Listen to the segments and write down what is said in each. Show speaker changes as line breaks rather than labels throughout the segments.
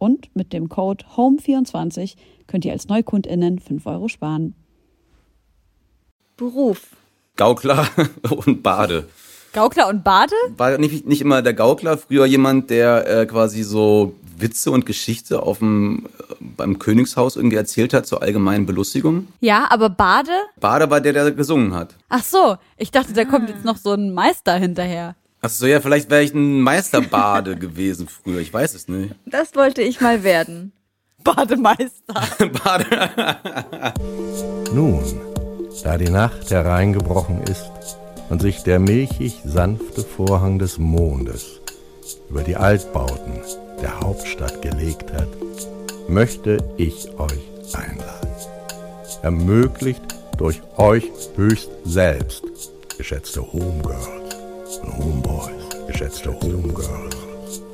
Und mit dem Code HOME24 könnt ihr als NeukundInnen 5 Euro sparen.
Beruf.
Gaukler und Bade.
Gaukler und Bade?
War nicht, nicht immer der Gaukler, früher jemand, der äh, quasi so Witze und Geschichte auf dem, äh, beim Königshaus irgendwie erzählt hat zur allgemeinen Belustigung?
Ja, aber Bade?
Bade war der, der gesungen hat.
Ach so, ich dachte, da kommt jetzt noch so ein Meister hinterher.
Ach so, ja, vielleicht wäre ich ein Meisterbade gewesen früher. Ich weiß es nicht.
Das wollte ich mal werden. Bademeister. Bade.
Nun, da die Nacht hereingebrochen ist und sich der milchig sanfte Vorhang des Mondes über die Altbauten der Hauptstadt gelegt hat, möchte ich euch einladen. Ermöglicht durch euch höchst selbst, geschätzte Homegirls und Homeboys, geschätzte Homegirls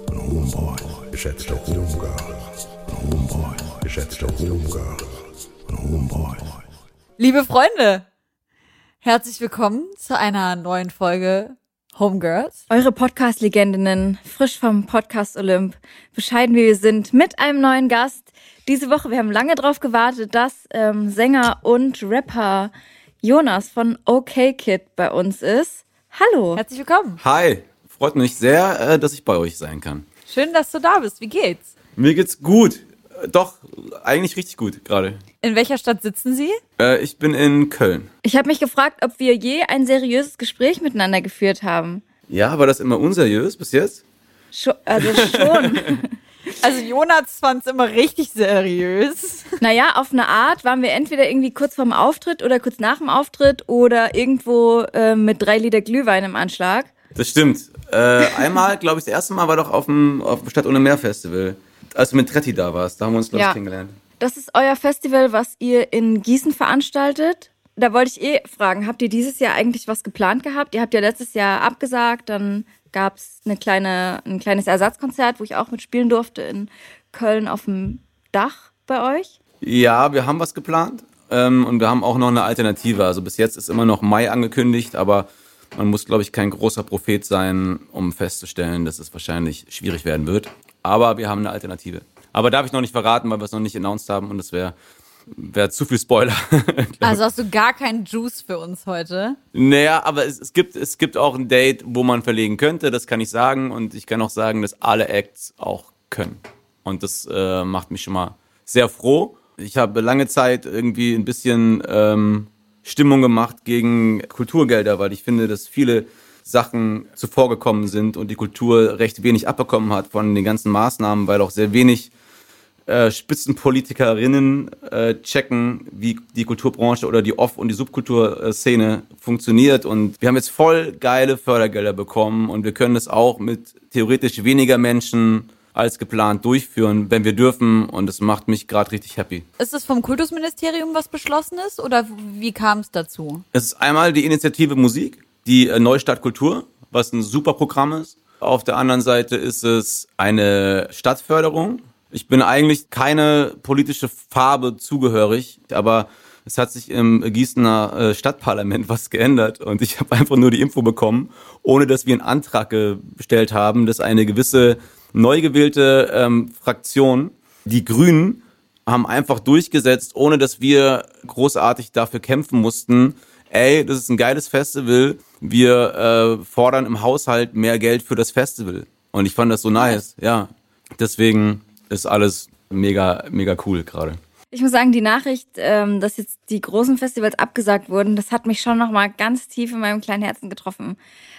und Homeboys, geschätzte Homegirls und Homeboys, geschätzte Homegirls und Homeboys.
Liebe Freunde, herzlich willkommen zu einer neuen Folge Homegirls. Eure Podcast-Legendinnen, frisch vom Podcast Olymp, bescheiden wie wir sind, mit einem neuen Gast. Diese Woche, wir haben lange drauf gewartet, dass ähm, Sänger und Rapper Jonas von OK Kid bei uns ist. Hallo. Herzlich willkommen.
Hi. Freut mich sehr, äh, dass ich bei euch sein kann.
Schön, dass du da bist. Wie geht's?
Mir geht's gut. Äh, doch, eigentlich richtig gut gerade.
In welcher Stadt sitzen Sie?
Äh, ich bin in Köln.
Ich habe mich gefragt, ob wir je ein seriöses Gespräch miteinander geführt haben.
Ja, war das immer unseriös bis jetzt?
Schon, also schon. Also Jonas fand es immer richtig seriös. Naja, auf eine Art waren wir entweder irgendwie kurz vorm Auftritt oder kurz nach dem Auftritt oder irgendwo äh, mit drei Liter Glühwein im Anschlag.
Das stimmt. Äh, einmal, glaube ich, das erste Mal war doch auf dem, auf dem Stadt ohne Meer Festival. Als du mit Tretti da warst, da haben wir uns, glaube ich, ja. kennengelernt.
Das ist euer Festival, was ihr in Gießen veranstaltet. Da wollte ich eh fragen, habt ihr dieses Jahr eigentlich was geplant gehabt? Ihr habt ja letztes Jahr abgesagt, dann gab es eine kleine, ein kleines Ersatzkonzert, wo ich auch mitspielen durfte in Köln auf dem Dach bei euch.
Ja, wir haben was geplant ähm, und wir haben auch noch eine Alternative. Also bis jetzt ist immer noch Mai angekündigt, aber man muss, glaube ich, kein großer Prophet sein, um festzustellen, dass es wahrscheinlich schwierig werden wird. Aber wir haben eine Alternative. Aber darf ich noch nicht verraten, weil wir es noch nicht announced haben und es wäre wäre zu viel Spoiler.
also hast du gar keinen Juice für uns heute?
Naja, aber es, es, gibt, es gibt auch ein Date, wo man verlegen könnte, das kann ich sagen. Und ich kann auch sagen, dass alle Acts auch können. Und das äh, macht mich schon mal sehr froh. Ich habe lange Zeit irgendwie ein bisschen ähm, Stimmung gemacht gegen Kulturgelder, weil ich finde, dass viele Sachen zuvorgekommen sind und die Kultur recht wenig abbekommen hat von den ganzen Maßnahmen, weil auch sehr wenig äh, Spitzenpolitikerinnen äh, checken, wie die Kulturbranche oder die Off- und die Subkulturszene funktioniert. Und wir haben jetzt voll geile Fördergelder bekommen und wir können das auch mit theoretisch weniger Menschen als geplant durchführen, wenn wir dürfen. Und das macht mich gerade richtig happy.
Ist es vom Kultusministerium was beschlossen ist oder wie kam es dazu?
Es ist einmal die Initiative Musik, die äh, Neustadt Kultur, was ein super Programm ist. Auf der anderen Seite ist es eine Stadtförderung, ich bin eigentlich keine politische Farbe zugehörig, aber es hat sich im Gießener äh, Stadtparlament was geändert und ich habe einfach nur die Info bekommen, ohne dass wir einen Antrag gestellt haben, dass eine gewisse neu gewählte ähm, Fraktion, die Grünen, haben einfach durchgesetzt, ohne dass wir großartig dafür kämpfen mussten. Ey, das ist ein geiles Festival. Wir äh, fordern im Haushalt mehr Geld für das Festival. Und ich fand das so nice, ja. Deswegen ist alles mega, mega cool gerade.
Ich muss sagen, die Nachricht, ähm, dass jetzt die großen Festivals abgesagt wurden, das hat mich schon noch mal ganz tief in meinem kleinen Herzen getroffen,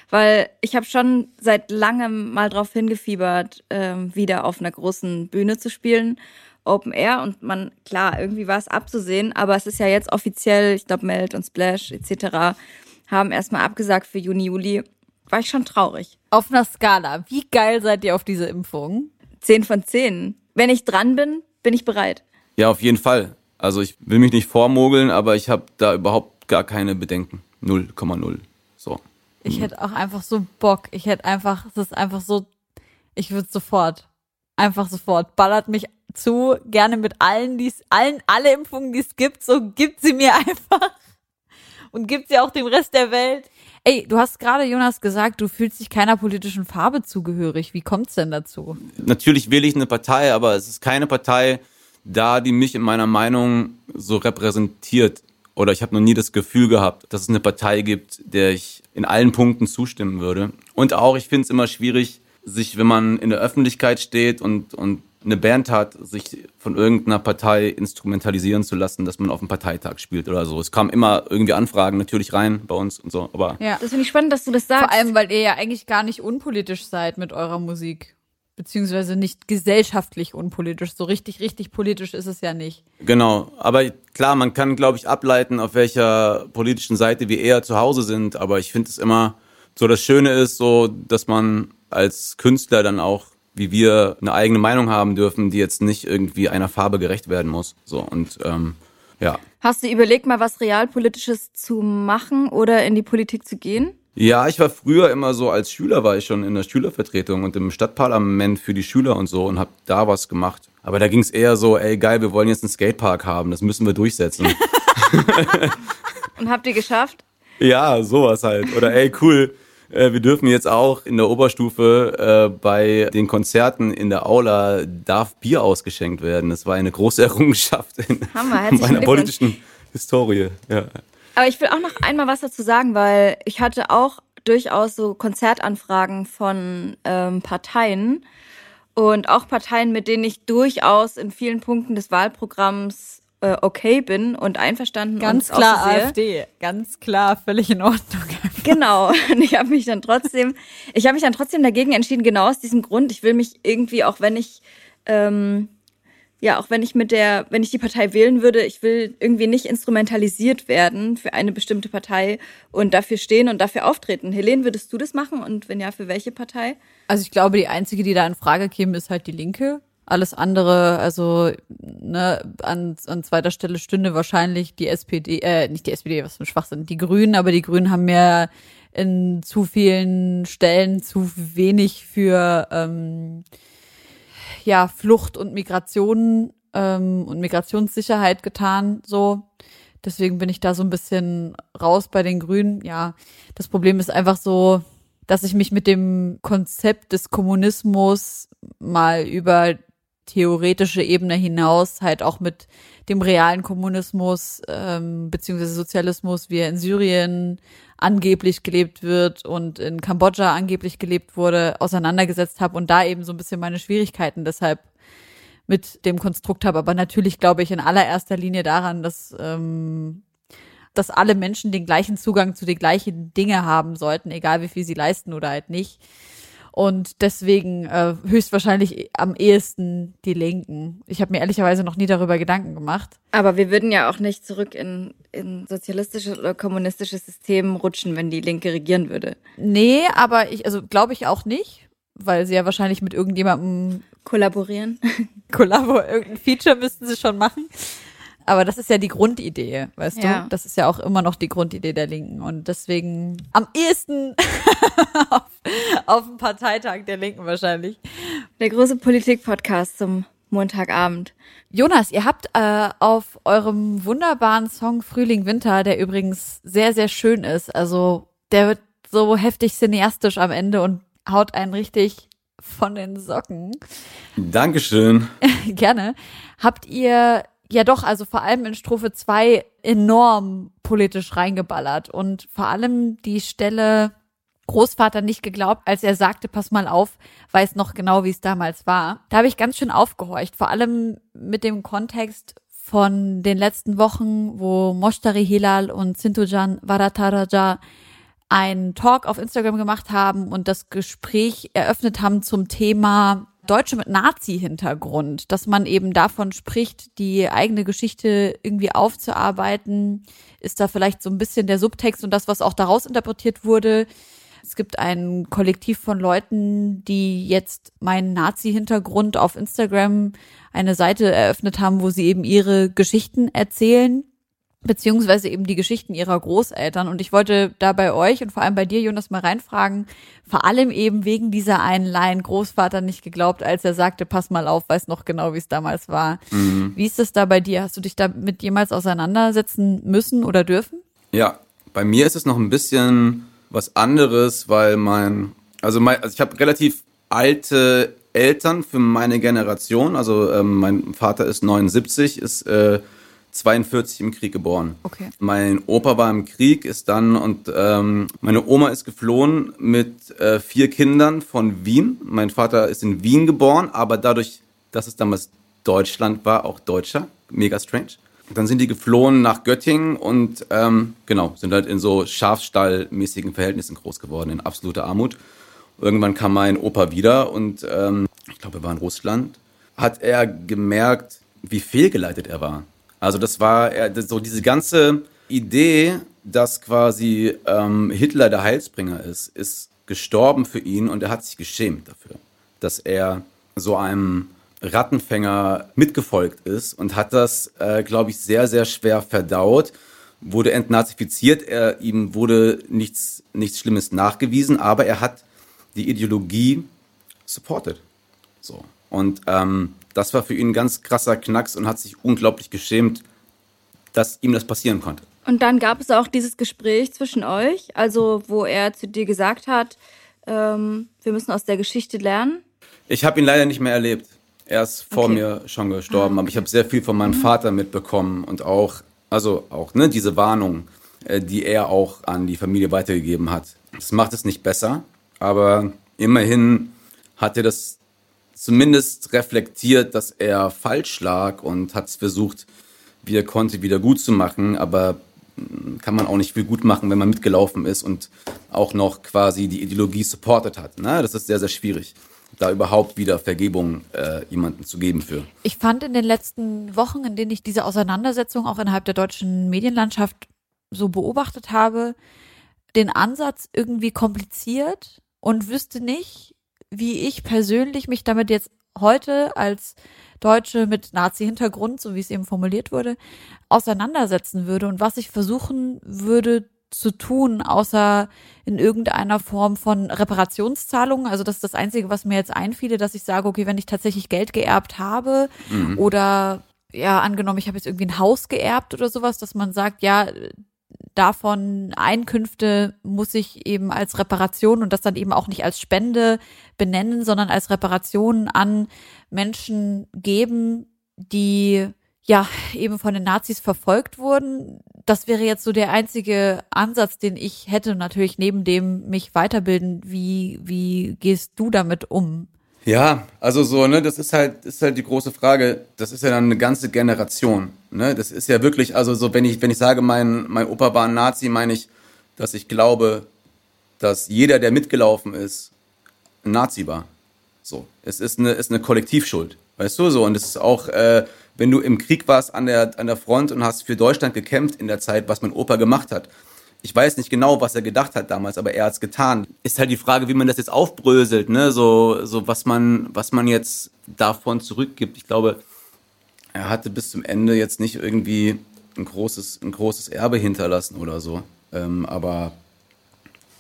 weil ich habe schon seit langem mal drauf hingefiebert, ähm, wieder auf einer großen Bühne zu spielen, Open Air und man klar irgendwie war es abzusehen, aber es ist ja jetzt offiziell, ich glaube Meld und Splash etc. haben erstmal abgesagt für Juni Juli. War ich schon traurig.
Auf einer Skala, wie geil seid ihr auf diese Impfung?
Zehn von zehn. Wenn ich dran bin, bin ich bereit.
Ja, auf jeden Fall. Also ich will mich nicht vormogeln, aber ich habe da überhaupt gar keine Bedenken. 0,0. So.
Ich hätte auch einfach so Bock. Ich hätte einfach, es ist einfach so, ich würde sofort, einfach sofort, ballert mich zu, gerne mit allen, die es, allen, alle Impfungen, die es gibt, so gibt sie mir einfach. Und gibt sie auch dem Rest der Welt. Ey, du hast gerade, Jonas, gesagt, du fühlst dich keiner politischen Farbe zugehörig. Wie kommt's denn dazu?
Natürlich wähle ich eine Partei, aber es ist keine Partei, da die mich in meiner Meinung so repräsentiert. Oder ich habe noch nie das Gefühl gehabt, dass es eine Partei gibt, der ich in allen Punkten zustimmen würde. Und auch, ich finde es immer schwierig, sich, wenn man in der Öffentlichkeit steht und, und eine Band hat, sich von irgendeiner Partei instrumentalisieren zu lassen, dass man auf dem Parteitag spielt oder so. Es kamen immer irgendwie Anfragen natürlich rein bei uns und so, aber.
Ja, das finde ich spannend, dass du das sagst.
Vor allem, weil ihr ja eigentlich gar nicht unpolitisch seid mit eurer Musik beziehungsweise nicht gesellschaftlich unpolitisch. So richtig, richtig politisch ist es ja nicht.
Genau, aber klar, man kann, glaube ich, ableiten, auf welcher politischen Seite wir eher zu Hause sind, aber ich finde es immer so, das Schöne ist so, dass man als Künstler dann auch wie wir eine eigene Meinung haben dürfen, die jetzt nicht irgendwie einer Farbe gerecht werden muss. So und ähm, ja.
Hast du überlegt, mal was realpolitisches zu machen oder in die Politik zu gehen?
Ja, ich war früher immer so, als Schüler war ich schon in der Schülervertretung und im Stadtparlament für die Schüler und so und habe da was gemacht. Aber da ging es eher so, ey geil, wir wollen jetzt einen Skatepark haben, das müssen wir durchsetzen.
und habt ihr geschafft?
Ja, sowas halt. Oder ey, cool, äh, wir dürfen jetzt auch in der Oberstufe äh, bei den Konzerten in der Aula darf Bier ausgeschenkt werden. Das war eine große Errungenschaft in
Hammer,
meiner politischen Historie. Ja.
Aber ich will auch noch einmal was dazu sagen, weil ich hatte auch durchaus so Konzertanfragen von ähm, Parteien und auch Parteien, mit denen ich durchaus in vielen Punkten des Wahlprogramms äh, okay bin und einverstanden.
Ganz und klar AfD, ganz klar, völlig in Ordnung.
Genau. Und ich habe mich dann trotzdem, ich habe mich dann trotzdem dagegen entschieden, genau aus diesem Grund. Ich will mich irgendwie, auch wenn ich ähm, ja, auch wenn ich mit der, wenn ich die Partei wählen würde, ich will irgendwie nicht instrumentalisiert werden für eine bestimmte Partei und dafür stehen und dafür auftreten. Helene, würdest du das machen und wenn ja, für welche Partei?
Also ich glaube, die einzige, die da in Frage käme, ist halt die Linke. Alles andere, also ne, an, an zweiter Stelle stünde wahrscheinlich die SPD, äh, nicht die SPD, was für ein Schwachsinn, die Grünen, aber die Grünen haben ja in zu vielen Stellen zu wenig für ähm, ja Flucht und Migration ähm, und Migrationssicherheit getan. So, deswegen bin ich da so ein bisschen raus bei den Grünen. Ja, das Problem ist einfach so, dass ich mich mit dem Konzept des Kommunismus mal über theoretische Ebene hinaus halt auch mit dem realen Kommunismus ähm, beziehungsweise Sozialismus, wie er in Syrien angeblich gelebt wird und in Kambodscha angeblich gelebt wurde, auseinandergesetzt habe und da eben so ein bisschen meine Schwierigkeiten deshalb mit dem Konstrukt habe. Aber natürlich glaube ich in allererster Linie daran, dass, ähm, dass alle Menschen den gleichen Zugang zu den gleichen Dinge haben sollten, egal wie viel sie leisten oder halt nicht. Und deswegen äh, höchstwahrscheinlich am ehesten die Linken. Ich habe mir ehrlicherweise noch nie darüber Gedanken gemacht.
Aber wir würden ja auch nicht zurück in, in sozialistisches oder kommunistisches System rutschen, wenn die Linke regieren würde.
Nee, aber ich, also glaube ich auch nicht, weil sie ja wahrscheinlich mit irgendjemandem
kollaborieren.
Kollabor, irgendein Feature müssten sie schon machen. Aber das ist ja die Grundidee, weißt ja. du? Das ist ja auch immer noch die Grundidee der Linken. Und deswegen am ehesten auf, auf dem Parteitag der Linken wahrscheinlich.
Der große Politik-Podcast zum Montagabend.
Jonas, ihr habt äh, auf eurem wunderbaren Song Frühling Winter, der übrigens sehr, sehr schön ist, also der wird so heftig cineastisch am Ende und haut einen richtig von den Socken.
Dankeschön.
Gerne. Habt ihr ja doch, also vor allem in Strophe 2 enorm politisch reingeballert und vor allem die Stelle, Großvater nicht geglaubt, als er sagte, pass mal auf, weiß noch genau, wie es damals war. Da habe ich ganz schön aufgehorcht, vor allem mit dem Kontext von den letzten Wochen, wo Moshtari Hilal und Sintujan Varataraja einen Talk auf Instagram gemacht haben und das Gespräch eröffnet haben zum Thema Deutsche mit Nazi-Hintergrund, dass man eben davon spricht, die eigene Geschichte irgendwie aufzuarbeiten, ist da vielleicht so ein bisschen der Subtext und das, was auch daraus interpretiert wurde. Es gibt ein Kollektiv von Leuten, die jetzt meinen Nazi-Hintergrund auf Instagram eine Seite eröffnet haben, wo sie eben ihre Geschichten erzählen beziehungsweise eben die Geschichten ihrer Großeltern. Und ich wollte da bei euch und vor allem bei dir, Jonas, mal reinfragen, vor allem eben wegen dieser einen Line Großvater nicht geglaubt, als er sagte, pass mal auf, weiß noch genau, wie es damals war. Mhm. Wie ist es da bei dir? Hast du dich damit jemals auseinandersetzen müssen oder dürfen?
Ja, bei mir ist es noch ein bisschen was anderes, weil mein, also, mein, also ich habe relativ alte Eltern für meine Generation. Also ähm, mein Vater ist 79, ist äh, 42 im Krieg geboren.
Okay.
Mein Opa war im Krieg, ist dann und ähm, meine Oma ist geflohen mit äh, vier Kindern von Wien. Mein Vater ist in Wien geboren, aber dadurch, dass es damals Deutschland war, auch Deutscher. Mega strange. Dann sind die geflohen nach Göttingen und ähm, genau, sind halt in so Schafstallmäßigen Verhältnissen groß geworden, in absoluter Armut. Irgendwann kam mein Opa wieder und ähm, ich glaube, er war in Russland. Hat er gemerkt, wie fehlgeleitet er war. Also das war so diese ganze Idee, dass quasi ähm, Hitler der Heilsbringer ist, ist gestorben für ihn und er hat sich geschämt dafür, dass er so einem Rattenfänger mitgefolgt ist und hat das, äh, glaube ich, sehr, sehr schwer verdaut, wurde entnazifiziert, er, ihm wurde nichts, nichts Schlimmes nachgewiesen, aber er hat die Ideologie supported. So. Und ähm, das war für ihn ein ganz krasser Knacks und hat sich unglaublich geschämt, dass ihm das passieren konnte.
Und dann gab es auch dieses Gespräch zwischen euch, also wo er zu dir gesagt hat, ähm, wir müssen aus der Geschichte lernen.
Ich habe ihn leider nicht mehr erlebt. Er ist vor okay. mir schon gestorben, ah, aber ich habe sehr viel von meinem mhm. Vater mitbekommen und auch, also auch ne, diese Warnung, äh, die er auch an die Familie weitergegeben hat. Das macht es nicht besser, aber immerhin hat er das zumindest reflektiert, dass er falsch lag und hat es versucht, wie er konnte, wieder gut zu machen. Aber hm, kann man auch nicht viel gut machen, wenn man mitgelaufen ist und auch noch quasi die Ideologie supportet hat. Ne? Das ist sehr, sehr schwierig, da überhaupt wieder Vergebung äh, jemandem zu geben für.
Ich fand in den letzten Wochen, in denen ich diese Auseinandersetzung auch innerhalb der deutschen Medienlandschaft so beobachtet habe, den Ansatz irgendwie kompliziert und wüsste nicht, wie ich persönlich mich damit jetzt heute als Deutsche mit Nazi-Hintergrund, so wie es eben formuliert wurde, auseinandersetzen würde und was ich versuchen würde zu tun, außer in irgendeiner Form von Reparationszahlungen. Also das ist das Einzige, was mir jetzt einfiele, dass ich sage, okay, wenn ich tatsächlich Geld geerbt habe mhm. oder ja, angenommen, ich habe jetzt irgendwie ein Haus geerbt oder sowas, dass man sagt, ja, davon Einkünfte muss ich eben als Reparation und das dann eben auch nicht als Spende benennen, sondern als Reparation an Menschen geben, die ja eben von den Nazis verfolgt wurden. Das wäre jetzt so der einzige Ansatz, den ich hätte, natürlich neben dem mich weiterbilden. Wie, wie gehst du damit um?
Ja, also so, ne, das ist halt, ist halt die große Frage. Das ist ja dann eine ganze Generation, ne? Das ist ja wirklich, also so, wenn ich, wenn ich sage, mein, mein Opa war ein Nazi, meine ich, dass ich glaube, dass jeder, der mitgelaufen ist, ein Nazi war. So, es ist eine, ist eine Kollektivschuld, weißt du so. Und es ist auch, äh, wenn du im Krieg warst an der, an der Front und hast für Deutschland gekämpft in der Zeit, was mein Opa gemacht hat, ich weiß nicht genau, was er gedacht hat damals, aber er hat es getan. Ist halt die Frage, wie man das jetzt aufbröselt, ne? So, so was man, was man jetzt davon zurückgibt. Ich glaube, er hatte bis zum Ende jetzt nicht irgendwie ein großes, ein großes Erbe hinterlassen oder so. Ähm, aber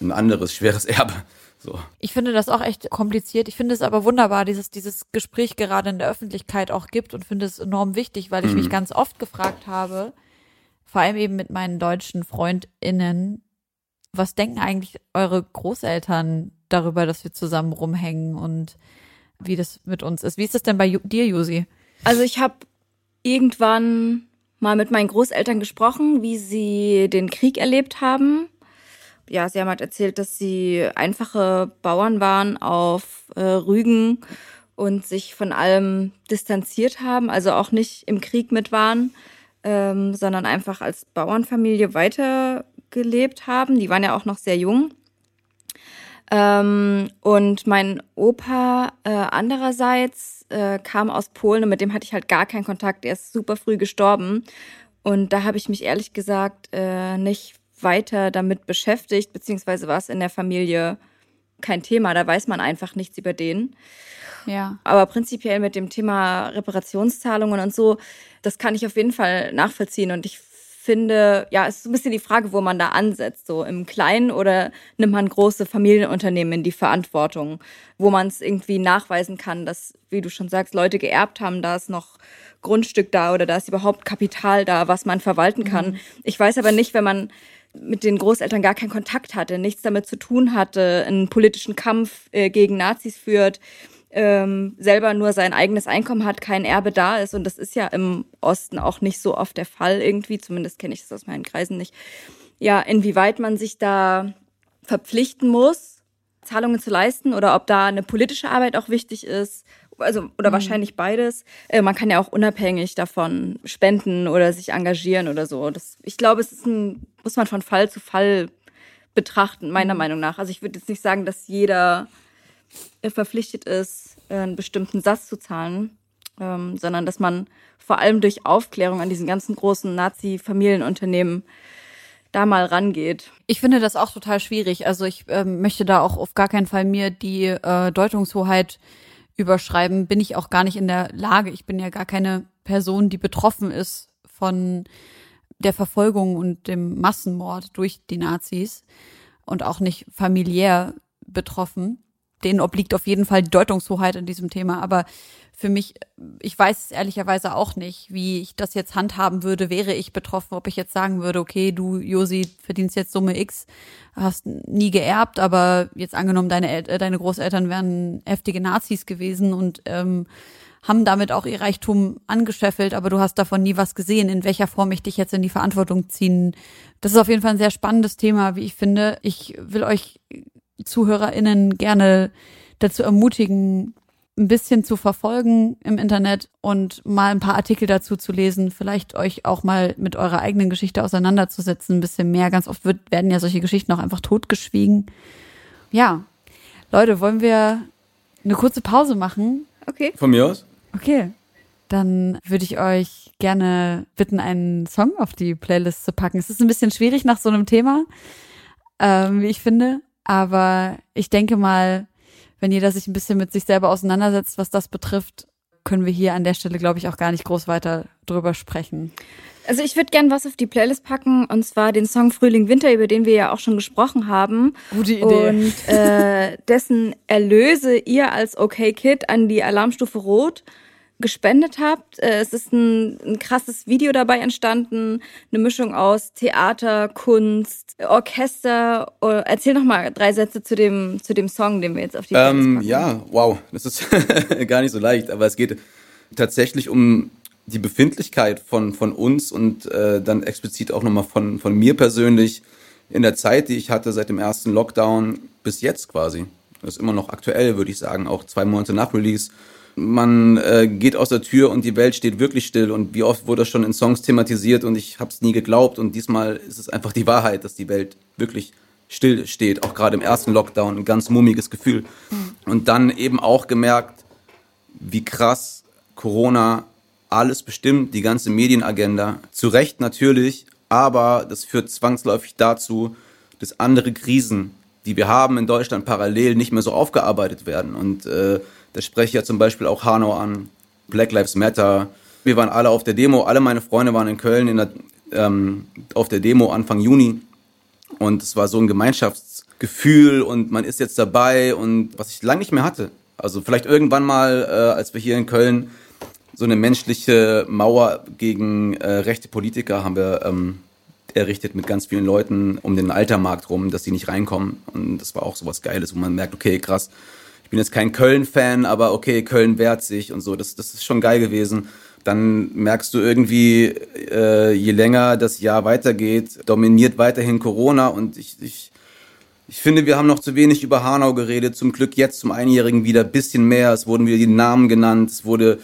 ein anderes schweres Erbe. So.
Ich finde das auch echt kompliziert. Ich finde es aber wunderbar, dieses, dieses Gespräch gerade in der Öffentlichkeit auch gibt und finde es enorm wichtig, weil ich mhm. mich ganz oft gefragt habe, vor allem eben mit meinen deutschen FreundInnen, was denken eigentlich eure Großeltern darüber, dass wir zusammen rumhängen und wie das mit uns ist? Wie ist das denn bei dir, Josi?
Also ich habe irgendwann mal mit meinen Großeltern gesprochen, wie sie den Krieg erlebt haben. ja, sie haben halt erzählt, dass sie einfache Bauern waren auf äh, Rügen und sich von allem distanziert haben, also auch nicht im Krieg mit waren, ähm, sondern einfach als Bauernfamilie weitergelebt haben. Die waren ja auch noch sehr jung. Ähm, und mein Opa äh, andererseits äh, kam aus Polen und mit dem hatte ich halt gar keinen Kontakt. Er ist super früh gestorben. Und da habe ich mich ehrlich gesagt äh, nicht weiter damit beschäftigt, beziehungsweise war es in der Familie kein Thema. Da weiß man einfach nichts über den.
Ja.
Aber prinzipiell mit dem Thema Reparationszahlungen und so, das kann ich auf jeden Fall nachvollziehen. Und ich finde, ja, es ist ein bisschen die Frage, wo man da ansetzt. So im Kleinen oder nimmt man große Familienunternehmen in die Verantwortung, wo man es irgendwie nachweisen kann, dass, wie du schon sagst, Leute geerbt haben, da ist noch Grundstück da oder da ist überhaupt Kapital da, was man verwalten kann. Mhm. Ich weiß aber nicht, wenn man mit den Großeltern gar keinen Kontakt hatte, nichts damit zu tun hatte, einen politischen Kampf äh, gegen Nazis führt, ähm, selber nur sein eigenes Einkommen hat, kein Erbe da ist. Und das ist ja im Osten auch nicht so oft der Fall irgendwie. Zumindest kenne ich das aus meinen Kreisen nicht. Ja, inwieweit man sich da verpflichten muss, Zahlungen zu leisten oder ob da eine politische Arbeit auch wichtig ist. Also, oder mhm. wahrscheinlich beides. Äh, man kann ja auch unabhängig davon spenden oder sich engagieren oder so. Das, ich glaube, es ist ein, muss man von Fall zu Fall betrachten, meiner mhm. Meinung nach. Also ich würde jetzt nicht sagen, dass jeder verpflichtet ist, einen bestimmten Satz zu zahlen, ähm, sondern dass man vor allem durch Aufklärung an diesen ganzen großen Nazi-Familienunternehmen da mal rangeht.
Ich finde das auch total schwierig. Also ich ähm, möchte da auch auf gar keinen Fall mir die äh, Deutungshoheit überschreiben. Bin ich auch gar nicht in der Lage. Ich bin ja gar keine Person, die betroffen ist von der Verfolgung und dem Massenmord durch die Nazis und auch nicht familiär betroffen denen obliegt auf jeden Fall die Deutungshoheit in diesem Thema. Aber für mich, ich weiß ehrlicherweise auch nicht, wie ich das jetzt handhaben würde, wäre ich betroffen, ob ich jetzt sagen würde, okay, du, Josi, verdienst jetzt Summe X, hast nie geerbt, aber jetzt angenommen, deine, El deine Großeltern wären heftige Nazis gewesen und ähm, haben damit auch ihr Reichtum angescheffelt, aber du hast davon nie was gesehen, in welcher Form ich dich jetzt in die Verantwortung ziehen. Das ist auf jeden Fall ein sehr spannendes Thema, wie ich finde. Ich will euch ZuhörerInnen gerne dazu ermutigen, ein bisschen zu verfolgen im Internet und mal ein paar Artikel dazu zu lesen, vielleicht euch auch mal mit eurer eigenen Geschichte auseinanderzusetzen, ein bisschen mehr. Ganz oft wird, werden ja solche Geschichten auch einfach totgeschwiegen. Ja, Leute, wollen wir eine kurze Pause machen?
Okay.
Von mir aus?
Okay. Dann würde ich euch gerne bitten, einen Song auf die Playlist zu packen. Es ist ein bisschen schwierig nach so einem Thema, ähm, wie ich finde. Aber ich denke mal, wenn jeder sich ein bisschen mit sich selber auseinandersetzt, was das betrifft, können wir hier an der Stelle, glaube ich, auch gar nicht groß weiter drüber sprechen.
Also ich würde gern was auf die Playlist packen und zwar den Song Frühling Winter, über den wir ja auch schon gesprochen haben.
Gute Idee.
Und äh, dessen Erlöse ihr als OK Kid an die Alarmstufe Rot gespendet habt. Äh, es ist ein, ein krasses Video dabei entstanden, eine Mischung aus Theater, Kunst, Orchester. Oh, erzähl noch mal drei Sätze zu dem zu dem Song, den wir jetzt auf die
ähm, Ja, wow, das ist gar nicht so leicht, aber es geht tatsächlich um die Befindlichkeit von von uns und äh, dann explizit auch nochmal von von mir persönlich in der Zeit, die ich hatte seit dem ersten Lockdown bis jetzt quasi. Das ist immer noch aktuell, würde ich sagen, auch zwei Monate nach Release man äh, geht aus der Tür und die Welt steht wirklich still und wie oft wurde das schon in Songs thematisiert und ich habe es nie geglaubt und diesmal ist es einfach die Wahrheit, dass die Welt wirklich still steht, auch gerade im ersten Lockdown, ein ganz mummiges Gefühl. Mhm. Und dann eben auch gemerkt, wie krass Corona alles bestimmt, die ganze Medienagenda. Zu Recht natürlich, aber das führt zwangsläufig dazu, dass andere Krisen, die wir haben in Deutschland parallel nicht mehr so aufgearbeitet werden. Und äh, da spreche ich ja zum Beispiel auch Hanau an, Black Lives Matter. Wir waren alle auf der Demo, alle meine Freunde waren in Köln in der, ähm, auf der Demo Anfang Juni. Und es war so ein Gemeinschaftsgefühl und man ist jetzt dabei und was ich lange nicht mehr hatte. Also vielleicht irgendwann mal, äh, als wir hier in Köln so eine menschliche Mauer gegen äh, rechte Politiker haben wir ähm, errichtet mit ganz vielen Leuten um den Altermarkt rum, dass sie nicht reinkommen. Und das war auch so was Geiles, wo man merkt, okay, krass, ich bin jetzt kein Köln-Fan, aber okay, Köln wehrt sich und so. Das, das ist schon geil gewesen. Dann merkst du irgendwie, äh, je länger das Jahr weitergeht, dominiert weiterhin Corona und ich, ich Ich finde, wir haben noch zu wenig über Hanau geredet. Zum Glück jetzt zum Einjährigen wieder ein bisschen mehr. Es wurden wieder die Namen genannt. Es wurde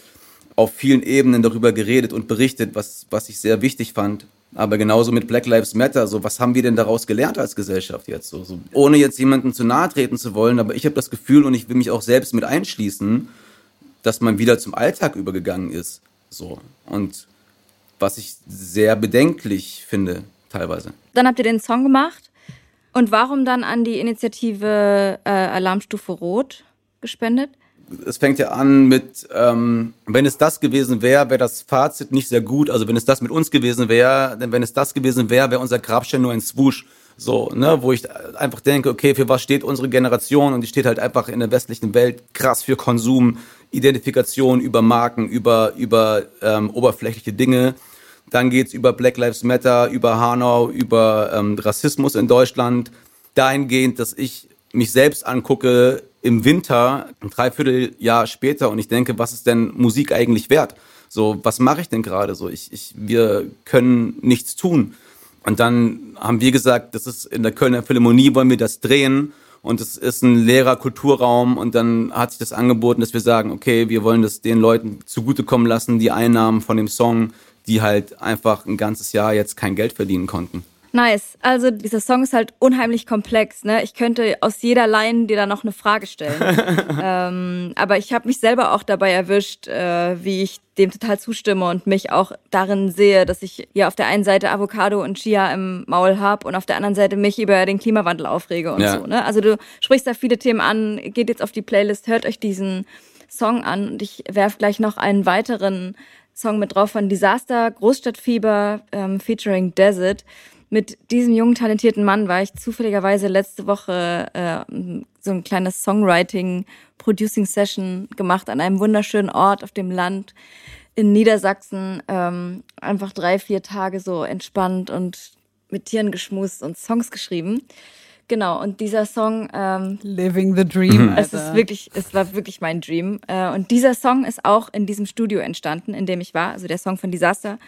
auf vielen Ebenen darüber geredet und berichtet, was, was ich sehr wichtig fand. Aber genauso mit Black Lives Matter, so was haben wir denn daraus gelernt als Gesellschaft jetzt? So, so ohne jetzt jemanden zu nahe treten zu wollen, aber ich habe das Gefühl und ich will mich auch selbst mit einschließen, dass man wieder zum Alltag übergegangen ist. So. Und was ich sehr bedenklich finde, teilweise.
Dann habt ihr den Song gemacht. Und warum dann an die Initiative äh, Alarmstufe Rot gespendet?
Es fängt ja an mit, ähm, wenn es das gewesen wäre, wäre das Fazit nicht sehr gut. Also wenn es das mit uns gewesen wäre, denn wenn es das gewesen wäre, wäre unser Grabstein nur ein Swoosh. So, ne, wo ich einfach denke, okay, für was steht unsere Generation? Und die steht halt einfach in der westlichen Welt krass für Konsum, Identifikation über Marken, über, über ähm, oberflächliche Dinge. Dann geht's über Black Lives Matter, über Hanau, über ähm, Rassismus in Deutschland. Dahingehend, dass ich mich selbst angucke im Winter, ein Dreivierteljahr später und ich denke, was ist denn Musik eigentlich wert? So, was mache ich denn gerade so? Ich, ich, wir können nichts tun. Und dann haben wir gesagt, das ist in der Kölner Philharmonie, wollen wir das drehen. Und es ist ein leerer Kulturraum. Und dann hat sich das angeboten, dass wir sagen, okay, wir wollen das den Leuten zugutekommen lassen, die Einnahmen von dem Song, die halt einfach ein ganzes Jahr jetzt kein Geld verdienen konnten.
Nice. Also dieser Song ist halt unheimlich komplex. Ne? Ich könnte aus jeder Line dir da noch eine Frage stellen. ähm, aber ich habe mich selber auch dabei erwischt, äh, wie ich dem total zustimme und mich auch darin sehe, dass ich ja auf der einen Seite Avocado und Chia im Maul habe und auf der anderen Seite mich über den Klimawandel aufrege und ja. so. Ne? Also du sprichst da viele Themen an, geht jetzt auf die Playlist, hört euch diesen Song an und ich werf gleich noch einen weiteren Song mit drauf von Disaster, Großstadtfieber ähm, featuring Desert mit diesem jungen, talentierten Mann war ich zufälligerweise letzte Woche äh, so ein kleines Songwriting-Producing-Session gemacht an einem wunderschönen Ort auf dem Land in Niedersachsen. Ähm, einfach drei, vier Tage so entspannt und mit Tieren geschmust und Songs geschrieben. Genau, und dieser Song ähm,
Living the Dream.
Mhm. Es ist wirklich, es war wirklich mein Dream. Äh, und dieser Song ist auch in diesem Studio entstanden, in dem ich war. Also der Song von Disaster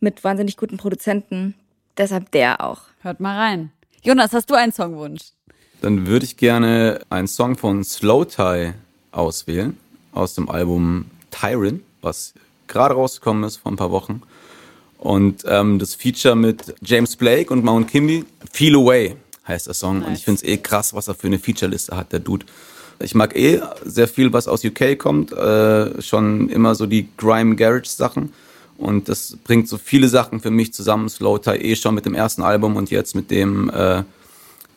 mit wahnsinnig guten Produzenten. Deshalb der auch.
Hört mal rein. Jonas, hast du einen Songwunsch?
Dann würde ich gerne einen Song von Slow Tie auswählen, aus dem Album Tyron, was gerade rausgekommen ist vor ein paar Wochen. Und ähm, das Feature mit James Blake und Mount Kimby, Feel Away heißt der Song. Nice. Und ich finde es eh krass, was er für eine Featureliste hat, der Dude. Ich mag eh sehr viel, was aus UK kommt, äh, schon immer so die Grime Garage Sachen. Und das bringt so viele Sachen für mich zusammen. Slow Tie eh schon mit dem ersten Album und jetzt mit dem äh,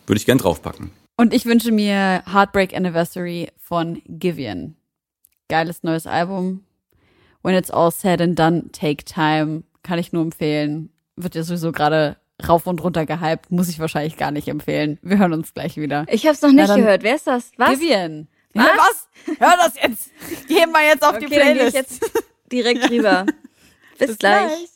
würde ich gern draufpacken.
Und ich wünsche mir Heartbreak Anniversary von Givian. Geiles neues Album. When it's all said and done, take time. Kann ich nur empfehlen. Wird ja sowieso gerade rauf und runter gehypt. Muss ich wahrscheinlich gar nicht empfehlen. Wir hören uns gleich wieder.
Ich habe es noch nicht gehört. Wer ist das?
Was? Givian. Was? Ja, was? Hör das jetzt. Geh mal jetzt auf okay, die Playlist. Dann ich
jetzt direkt rüber. Bis, Bis gleich. gleich.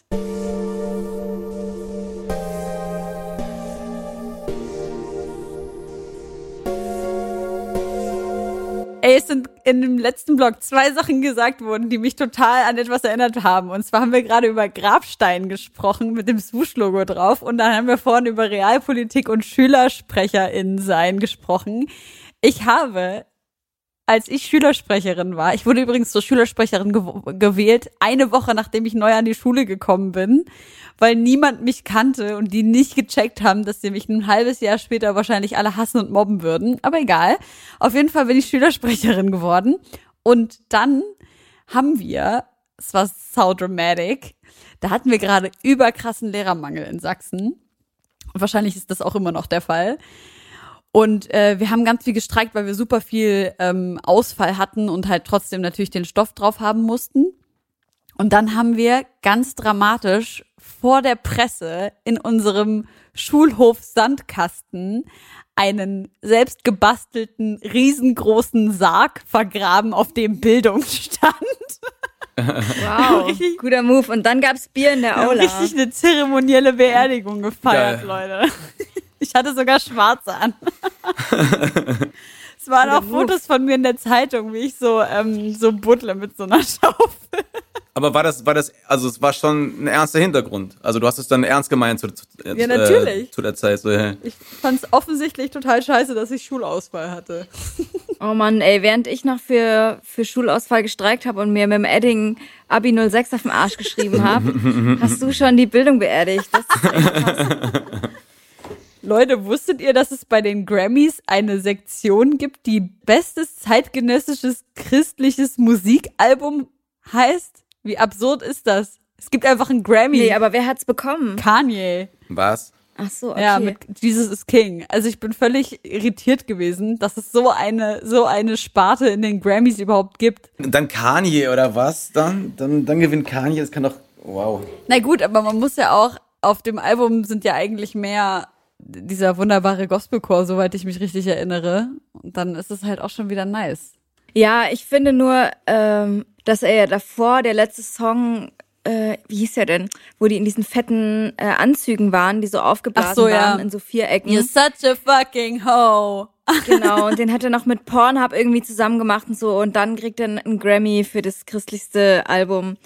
Ey, es sind in dem letzten Blog zwei Sachen gesagt worden, die mich total an etwas erinnert haben. Und zwar haben wir gerade über Grabstein gesprochen mit dem Swoosh-Logo drauf. Und dann haben wir vorhin über Realpolitik und SchülersprecherInnen sein gesprochen. Ich habe als ich Schülersprecherin war. Ich wurde übrigens zur Schülersprecherin gew gewählt, eine Woche nachdem ich neu an die Schule gekommen bin, weil niemand mich kannte und die nicht gecheckt haben, dass sie mich ein halbes Jahr später wahrscheinlich alle hassen und mobben würden. Aber egal. Auf jeden Fall bin ich Schülersprecherin geworden. Und dann haben wir, es war so dramatic, da hatten wir gerade überkrassen Lehrermangel in Sachsen. Und wahrscheinlich ist das auch immer noch der Fall. Und äh, wir haben ganz viel gestreikt, weil wir super viel ähm, Ausfall hatten und halt trotzdem natürlich den Stoff drauf haben mussten. Und dann haben wir ganz dramatisch vor der Presse in unserem Schulhof Sandkasten einen selbst gebastelten riesengroßen Sarg vergraben, auf dem Bildung stand.
Wow, richtig, guter Move. Und dann gab's Bier in der Aula.
Richtig eine zeremonielle Beerdigung gefeiert, Geil. Leute. Ich hatte sogar schwarz an. es waren auch Fotos von mir in der Zeitung, wie ich so, ähm, so buddle mit so einer Schaufel.
Aber war das, war das, also es war schon ein ernster Hintergrund. Also du hast es dann ernst gemeint zu, zu,
ja, natürlich.
Äh, zu der Zeit. So, ja.
Ich fand es offensichtlich total scheiße, dass ich Schulausfall hatte.
Oh Mann, ey, während ich noch für, für Schulausfall gestreikt habe und mir mit dem Edding Abi 06 auf dem Arsch geschrieben habe, hast du schon die Bildung beerdigt. Das ist echt krass.
Leute, wusstet ihr, dass es bei den Grammys eine Sektion gibt, die bestes zeitgenössisches christliches Musikalbum heißt? Wie absurd ist das? Es gibt einfach einen Grammy.
Nee, aber wer hat's bekommen?
Kanye.
Was?
Ach so, okay.
Ja, mit Jesus is King. Also ich bin völlig irritiert gewesen, dass es so eine so eine Sparte in den Grammys überhaupt gibt.
Dann Kanye oder was? Dann, dann, dann gewinnt Kanye. Das kann doch. Wow.
Na gut, aber man muss ja auch auf dem Album sind ja eigentlich mehr dieser wunderbare Gospelchor, soweit ich mich richtig erinnere. Und dann ist es halt auch schon wieder nice.
Ja, ich finde nur, ähm, dass er ja davor, der letzte Song, äh, wie hieß der denn, wo die in diesen fetten äh, Anzügen waren, die so aufgeblasen
so, ja.
waren in so Vierecken.
You're such a fucking hoe.
Genau, und den hat er noch mit Pornhub irgendwie zusammen gemacht und so. Und dann kriegt er einen Grammy für das christlichste Album.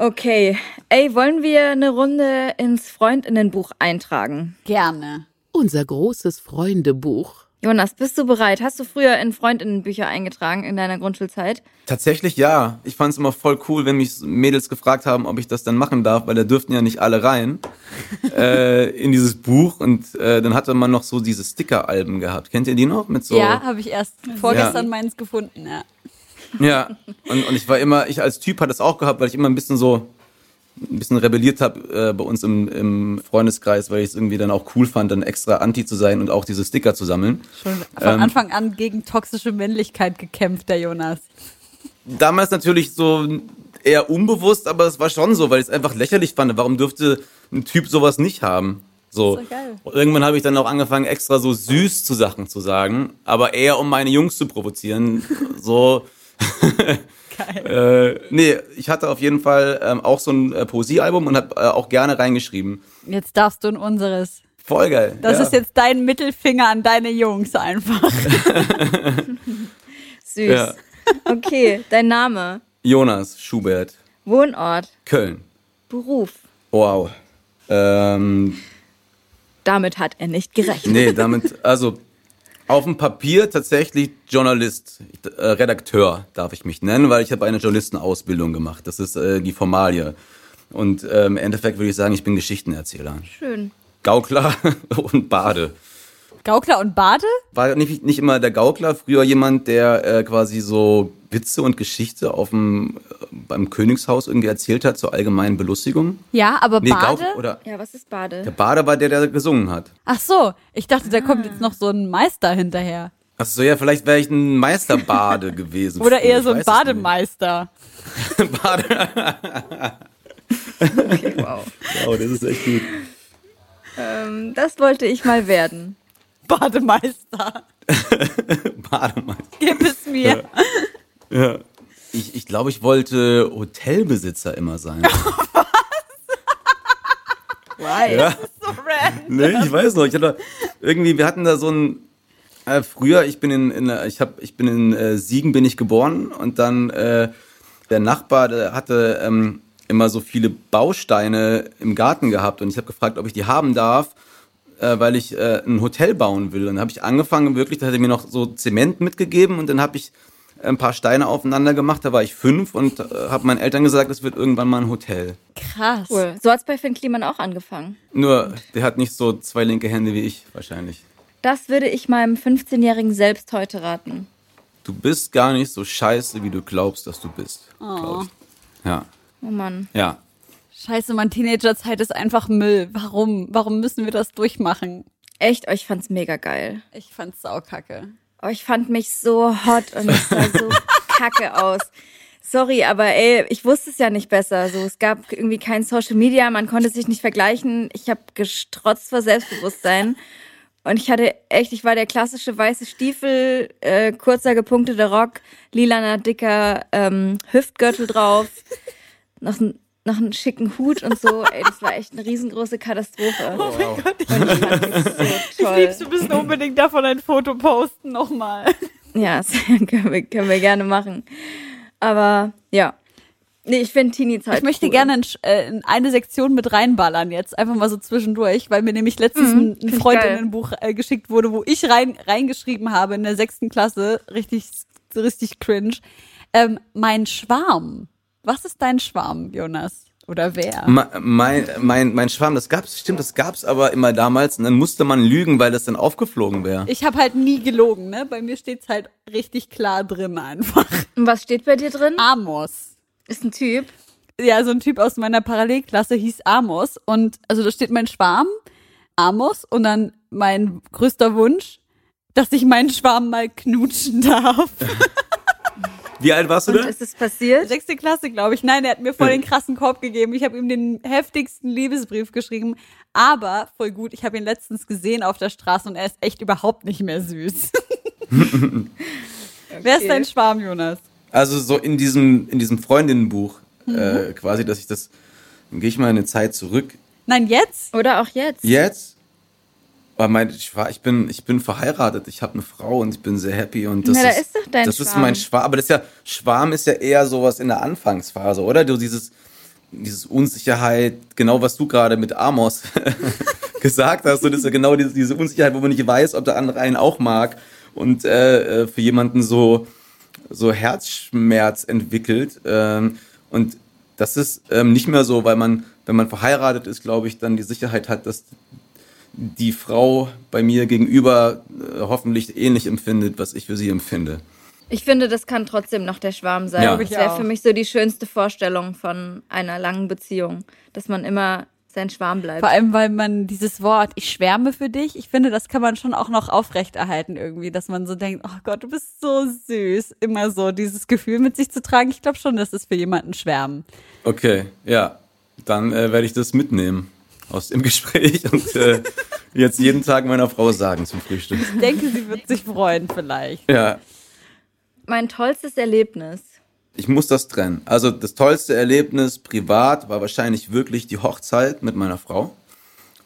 Okay. Ey, wollen wir eine Runde ins Freundinnenbuch eintragen?
Gerne.
Unser großes Freundebuch.
Jonas, bist du bereit? Hast du früher in Freundinnenbücher eingetragen in deiner Grundschulzeit?
Tatsächlich ja. Ich fand es immer voll cool, wenn mich Mädels gefragt haben, ob ich das dann machen darf, weil da dürften ja nicht alle rein äh, in dieses Buch. Und äh, dann hatte man noch so diese Sticker-Alben gehabt. Kennt ihr die noch? Mit so
Ja, habe ich erst vorgestern meins gefunden, ja.
Ja, und, und ich war immer, ich als Typ hatte es auch gehabt, weil ich immer ein bisschen so ein bisschen rebelliert habe äh, bei uns im, im Freundeskreis, weil ich es irgendwie dann auch cool fand, dann extra anti zu sein und auch diese Sticker zu sammeln.
Schon von
Ähm,
Anfang an gegen toxische Männlichkeit gekämpft, der Jonas.
Damals natürlich so eher unbewusst, aber es war schon so, weil ich es einfach lächerlich fand. Warum dürfte ein Typ sowas nicht haben? So.
Das ist doch geil.
Irgendwann habe ich dann auch angefangen, extra so süß zu Sachen zu sagen, aber eher um meine Jungs zu provozieren. so.
Geil.
Äh, nee, ich hatte auf jeden Fall ähm, auch so ein äh, Poesiealbum und habe äh, auch gerne reingeschrieben.
Jetzt darfst du in unseres.
Voll geil.
Das
ja.
ist jetzt dein Mittelfinger an deine Jungs einfach.
Süß.
Ja.
Okay, dein Name,
Jonas Schubert,
Wohnort,
Köln.
Beruf.
Wow. Ähm,
Damit hat er nicht gerechnet.
nee, damit, also auf dem Papier tatsächlich Journalist, äh, Redakteur darf ich mich nennen, weil ich habe eine Journalistenausbildung gemacht. Das ist äh, die Formalie. Und äh, im Endeffekt würde ich sagen, ich bin Geschichtenerzähler.
Schön.
Gaukler und Bade.
Gaukler und Bade?
War nicht, nicht immer der Gaukler, früher jemand, der äh, quasi so Witze und Geschichte auf dem, äh, beim Königshaus irgendwie erzählt hat zur allgemeinen Belustigung.
Ja, aber
Nee,
Bade?
Gaukler oder
Ja, was ist Bade?
der Bade war der, der gesungen hat.
Ach so, ich dachte, da kommt jetzt noch so ein Meister hinterher.
Ach so, ja, vielleicht wäre ich ein Meisterbade gewesen.
Oder
früher,
eher so ein. Bademeister.
Bade.
Okay, wow.
Wow, das ist echt gut.
Ähm, das wollte ich mal werden.
Bademeister.
Bademeister.
Gib es mir.
Ja. Ich, ich glaube, ich wollte Hotelbesitzer immer sein.
Why?
Ja.
So random.
Nee, ich weiß noch. Ich hatte irgendwie, wir hatten da so ein äh, früher. Ich bin in, in ich habe, ich bin in äh, Siegen bin ich geboren und dann äh, der Nachbar, der hatte ähm, immer so viele Bausteine im Garten gehabt und ich habe gefragt, ob ich die haben darf, äh, weil ich äh, ein Hotel bauen will. Und dann habe ich angefangen wirklich, da hat er mir noch so Zement mitgegeben und dann habe ich ein paar Steine aufeinander gemacht. Da war ich fünf und äh, habe meinen Eltern gesagt, es wird irgendwann mal ein Hotel.
Krass.
Cool. So hat's bei Finn Kliman auch angefangen.
Nur, der hat nicht so zwei linke Hände wie ich wahrscheinlich.
Das würde ich meinem 15-jährigen selbst heute raten.
Du bist gar nicht so scheiße, wie du glaubst, dass du bist. ich. Ja,
Oh Mann.
ja.
Scheiße, mein Teenagerzeit ist einfach Müll. Warum? Warum müssen wir das durchmachen?
Echt, euch fand's mega geil.
Ich fand's saukacke.
Oh, ich fand mich so hot und ich sah so kacke aus. Sorry, aber ey, ich wusste es ja nicht besser. So, es gab irgendwie kein Social Media, man konnte sich nicht vergleichen. Ich habe gestrotzt vor Selbstbewusstsein. Und ich hatte echt, ich war der klassische weiße Stiefel, äh, kurzer gepunkteter Rock, lilaner, dicker ähm, Hüftgürtel drauf, noch ein noch einen schicken Hut und so. Ey, das war echt eine riesengroße Katastrophe. Oh mein Gott, ich mich so toll.
du müssen unbedingt davon ein Foto posten nochmal.
Ja, das können wir, können wir gerne machen. Aber ja, Nee, ich finde Teenie-Zeit
Ich möchte
cool.
gerne in, äh, in eine Sektion mit reinballern jetzt, einfach mal so zwischendurch, weil mir nämlich letztens
Mhm,
ein, ein
ich
Freundinnenbuch äh, geschickt wurde, wo ich rein reingeschrieben habe in der sechsten Klasse, richtig richtig cringe. Ähm, mein Schwarm. Was ist dein Schwarm, Jonas? Oder wer?
Ma- Mein, mein, mein Schwarm, das gab's, stimmt, das gab's aber immer damals und dann musste man lügen, weil das dann aufgeflogen wäre.
Ich habe halt nie gelogen, ne? Bei mir steht's halt richtig klar drin einfach.
Und was steht bei dir drin?
Amos.
Ist ein Typ.
ja, so ein Typ aus meiner Parallelklasse hieß Amos und also da steht mein Schwarm, Amos und dann mein größter Wunsch, dass ich meinen Schwarm mal knutschen darf.
Wie alt warst du
Und
da?
ist es passiert?
Sechste Klasse, glaube ich. Nein, er hat mir voll den krassen Korb gegeben. Ich habe ihm den heftigsten Liebesbrief geschrieben. Aber voll gut, ich habe ihn letztens gesehen auf der Straße und er ist echt überhaupt nicht mehr süß. Wer ist dein Schwarm, Jonas?
Also so in diesem, in diesem Freundinnenbuch, äh, quasi, dass ich das, dann gehe ich mal in eine Zeit zurück.
Nein, jetzt?
Oder auch jetzt?
Jetzt? Weil mein, ich, war, ich, bin, ich bin verheiratet, ich habe eine Frau und ich bin sehr happy und das
Na, da
ist,
ist doch dein
das ist
Schwarm.
mein Schwarm. Aber das ist ja, Schwarm ist ja eher sowas in der Anfangsphase, oder? Du dieses, dieses Unsicherheit, genau was du gerade mit Amos gesagt hast, so das ist ja genau diese, diese Unsicherheit, wo man nicht weiß, ob der andere einen auch mag und äh, äh, für jemanden so so Herzschmerz entwickelt ähm, und das ist ähm, nicht mehr so, weil man, wenn man verheiratet ist, glaube ich, dann die Sicherheit hat, dass die Frau bei mir gegenüber äh, hoffentlich ähnlich empfindet, was ich für sie empfinde.
Ich finde, das kann trotzdem noch der Schwarm sein.
Ja.
Das
Ich
wäre für mich so die schönste Vorstellung von einer langen Beziehung, dass man immer sein Schwarm bleibt.
Vor allem, weil man dieses Wort, ich schwärme für dich, ich finde, das kann man schon auch noch aufrechterhalten irgendwie, dass man so denkt, oh Gott, du bist so süß, immer so dieses Gefühl mit sich zu tragen. Ich glaube schon, das ist für jemanden Schwärmen.
Okay, ja, dann äh, werde ich das mitnehmen aus dem Gespräch und äh, jetzt jeden Tag meiner Frau sagen zum Frühstück.
Ich denke, sie wird sich freuen vielleicht.
Ja,
mein tollstes Erlebnis.
ich muss das trennen. Also das tollste Erlebnis privat war wahrscheinlich wirklich die Hochzeit mit meiner Frau.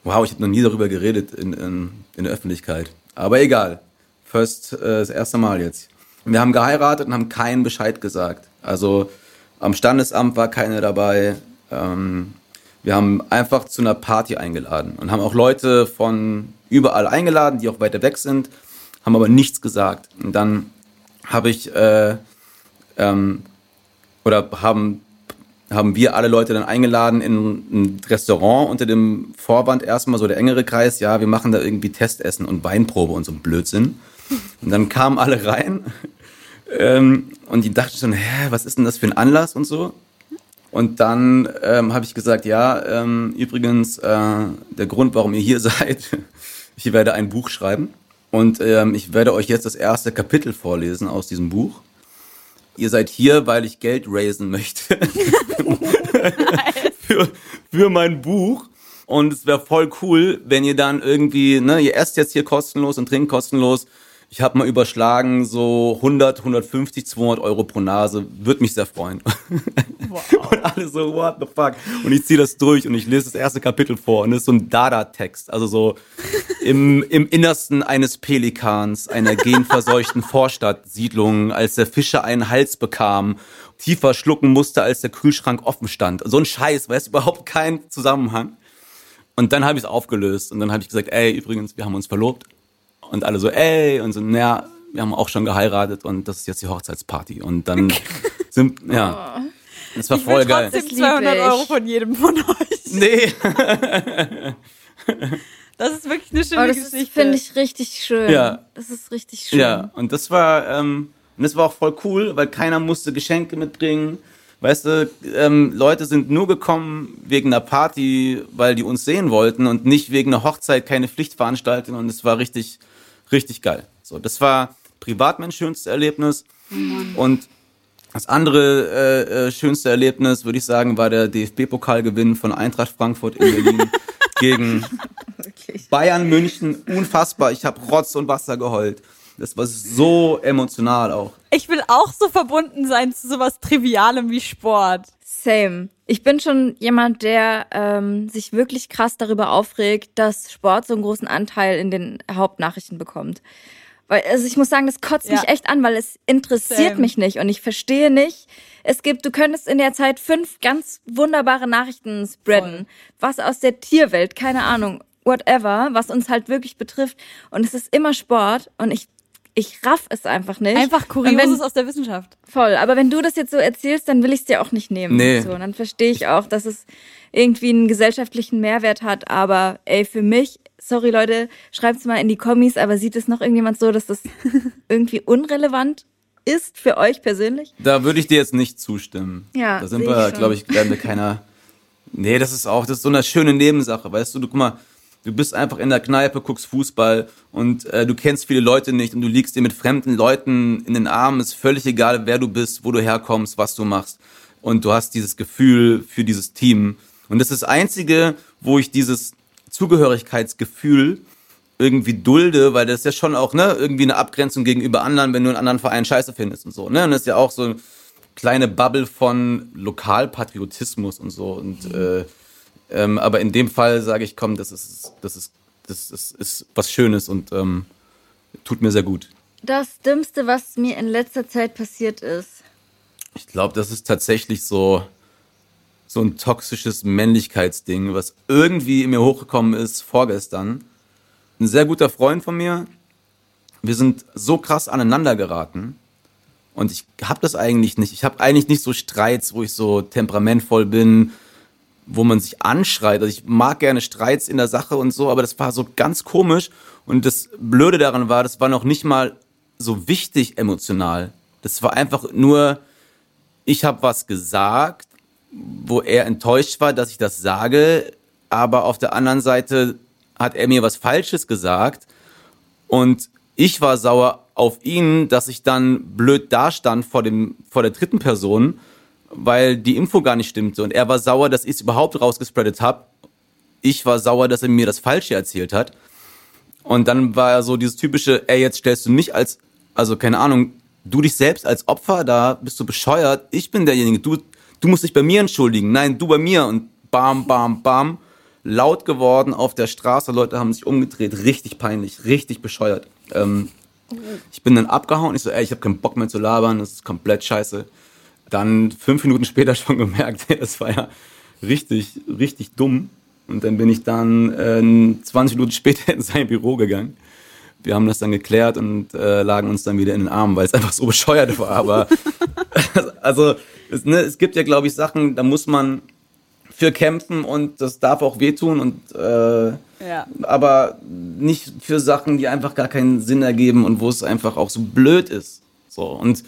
Wow, ich habe noch nie darüber geredet in, in, in der Öffentlichkeit. Aber egal. First, äh, das erste Mal jetzt. Wir haben geheiratet und haben keinen Bescheid gesagt. Also am Standesamt war keiner dabei. Ähm, wir haben einfach zu einer Party eingeladen und haben auch Leute von überall eingeladen, die auch weiter weg sind, haben aber nichts gesagt. Und dann habe ich äh, ähm, oder haben, haben wir alle Leute dann eingeladen in ein Restaurant unter dem Vorwand erstmal so der engere Kreis, ja, wir machen da irgendwie Testessen und Weinprobe und so ein Blödsinn. Und dann kamen alle rein ähm, und die dachten schon, hä, was ist denn das für ein Anlass und so. Und dann ähm, habe ich gesagt, ja, ähm, übrigens, äh, der Grund, warum ihr hier seid, ich werde ein Buch schreiben und ähm, ich werde euch jetzt das erste Kapitel vorlesen aus diesem Buch. Ihr seid hier, weil ich Geld raisen möchte für, für mein Buch. Und es wäre voll cool, wenn ihr dann irgendwie, ne, ihr esst jetzt hier kostenlos und trinkt kostenlos. Ich habe mal überschlagen, so 100, 150, 200 Euro pro Nase. Würde mich sehr freuen. Und alle so, what the fuck? Und ich ziehe das durch und ich lese das erste Kapitel vor und es ist so ein Dada-Text. Also so im, im Innersten eines Pelikans, einer genverseuchten Vorstadtsiedlung, als der Fischer einen Hals bekam, tiefer schlucken musste, als der Kühlschrank offen stand. So ein Scheiß, weißt überhaupt keinen Zusammenhang. Und dann habe ich es aufgelöst und dann habe ich gesagt, ey, übrigens, wir haben uns verlobt. Und alle so, ey, und so, naja, wir haben auch schon geheiratet und das ist jetzt die Hochzeitsparty. Und dann sind, ja, das war
Ich will
voll geil.
trotzdem
Das lieb
200
ich.
Euro von jedem von euch.
Nee,
Das ist wirklich eine schöne
Aber das ist,
Geschichte.
finde ich richtig schön.
Ja.
Das ist richtig schön.
ja, und das war, ähm, das war auch voll cool, weil keiner musste Geschenke mitbringen. Weißt du, ähm, Leute sind nur gekommen wegen einer Party, weil die uns sehen wollten und nicht wegen einer Hochzeit, keine Pflichtveranstaltung und es war richtig, richtig geil. So, das war privat mein schönstes Erlebnis. Und das andere äh, äh, schönste Erlebnis, würde ich sagen, war der DFB-Pokalgewinn von Eintracht Frankfurt in Berlin gegen Bayern München. Unfassbar. Ich habe Rotz und Wasser geheult. Das war so emotional auch.
ich will auch so verbunden sein zu sowas Trivialem wie Sport.
Same. Ich bin schon jemand, der ähm, sich wirklich krass darüber aufregt, dass Sport so einen großen Anteil in den Hauptnachrichten bekommt. Weil, also ich muss sagen, das kotzt
Ja.
mich echt an, weil es interessiert
Same.
mich nicht und ich verstehe nicht. Es gibt, du könntest in der Zeit fünf ganz wunderbare Nachrichten spreaden. Was aus der Tierwelt, keine Ahnung, whatever, was uns halt wirklich betrifft. Und es ist immer Sport und ich, ich raff es einfach nicht.
Einfach
Und wenn-
Kurioses aus der Wissenschaft.
Voll, aber wenn du das jetzt so erzählst, dann will ich es dir auch nicht nehmen.
Nee.
So, und dann verstehe ich auch, dass es irgendwie einen gesellschaftlichen Mehrwert hat. Aber ey, für mich, sorry Leute, schreibt's mal in die Kommis, aber sieht es noch irgendjemand so, dass das irgendwie unrelevant ist für euch persönlich?
Da würde ich dir jetzt nicht zustimmen.
Ja,
Da sind wir, glaube ich, werden wir keiner. Nee, das ist auch, das ist so eine schöne Nebensache, weißt du, du guck mal, du bist einfach in der Kneipe, guckst Fußball und äh, du kennst viele Leute nicht und du liegst dir mit fremden Leuten in den Armen, ist völlig egal, wer du bist, wo du herkommst, was du machst. Und du hast dieses Gefühl für dieses Team. Und das ist das Einzige, wo ich dieses Zugehörigkeitsgefühl irgendwie dulde, weil das ist ja schon auch, ne, irgendwie eine Abgrenzung gegenüber anderen, wenn du einen anderen Verein scheiße findest und so, ne? Und das ist ja auch so eine kleine Bubble von Lokalpatriotismus und so. Und äh, ähm, aber in dem Fall sage ich, komm, das ist, das ist, das ist, ist was Schönes und ähm, tut mir sehr gut.
Das Dümmste, was mir in letzter Zeit passiert ist.
Ich glaube, das ist tatsächlich so, so ein toxisches Männlichkeitsding, was irgendwie in mir hochgekommen ist vorgestern. Ein sehr guter Freund von mir. Wir sind so krass aneinander geraten. Und ich habe das eigentlich nicht. Ich habe eigentlich nicht so Streits, wo ich so temperamentvoll bin, wo man sich anschreit. Also ich mag gerne Streits in der Sache und so, aber das war so ganz komisch. Und das Blöde daran war, das war noch nicht mal so wichtig emotional. Das war einfach nur, ich habe was gesagt, wo er enttäuscht war, dass ich das sage, aber auf der anderen Seite hat er mir was Falsches gesagt und ich war sauer auf ihn, dass ich dann blöd dastand vor dem vor der dritten Person, weil die Info gar nicht stimmte und er war sauer, dass ich es überhaupt rausgespreadet habe. Ich war sauer, dass er mir das Falsche erzählt hat. Und dann war er so dieses typische, ey, jetzt stellst du mich als, also keine Ahnung, du dich selbst als Opfer da, bist du bescheuert, ich bin derjenige, du, du musst dich bei mir entschuldigen, nein, du bei mir und bam, bam, bam, laut geworden auf der Straße, Leute haben sich umgedreht, richtig peinlich, richtig bescheuert. Ähm, ich bin dann abgehauen, ich so, ey, ich habe keinen Bock mehr zu labern, das ist komplett scheiße. Dann fünf Minuten später schon gemerkt, das war ja richtig, richtig dumm. Und dann bin ich dann äh, 20 Minuten später in sein Büro gegangen. Wir haben das dann geklärt und äh, lagen uns dann wieder in den Armen, weil es einfach so bescheuert war. Aber also es, ne, es gibt ja, glaube ich, Sachen, da muss man für kämpfen und das darf auch wehtun und äh,
Ja.
aber nicht für Sachen, die einfach gar keinen Sinn ergeben und wo es einfach auch so blöd ist. So und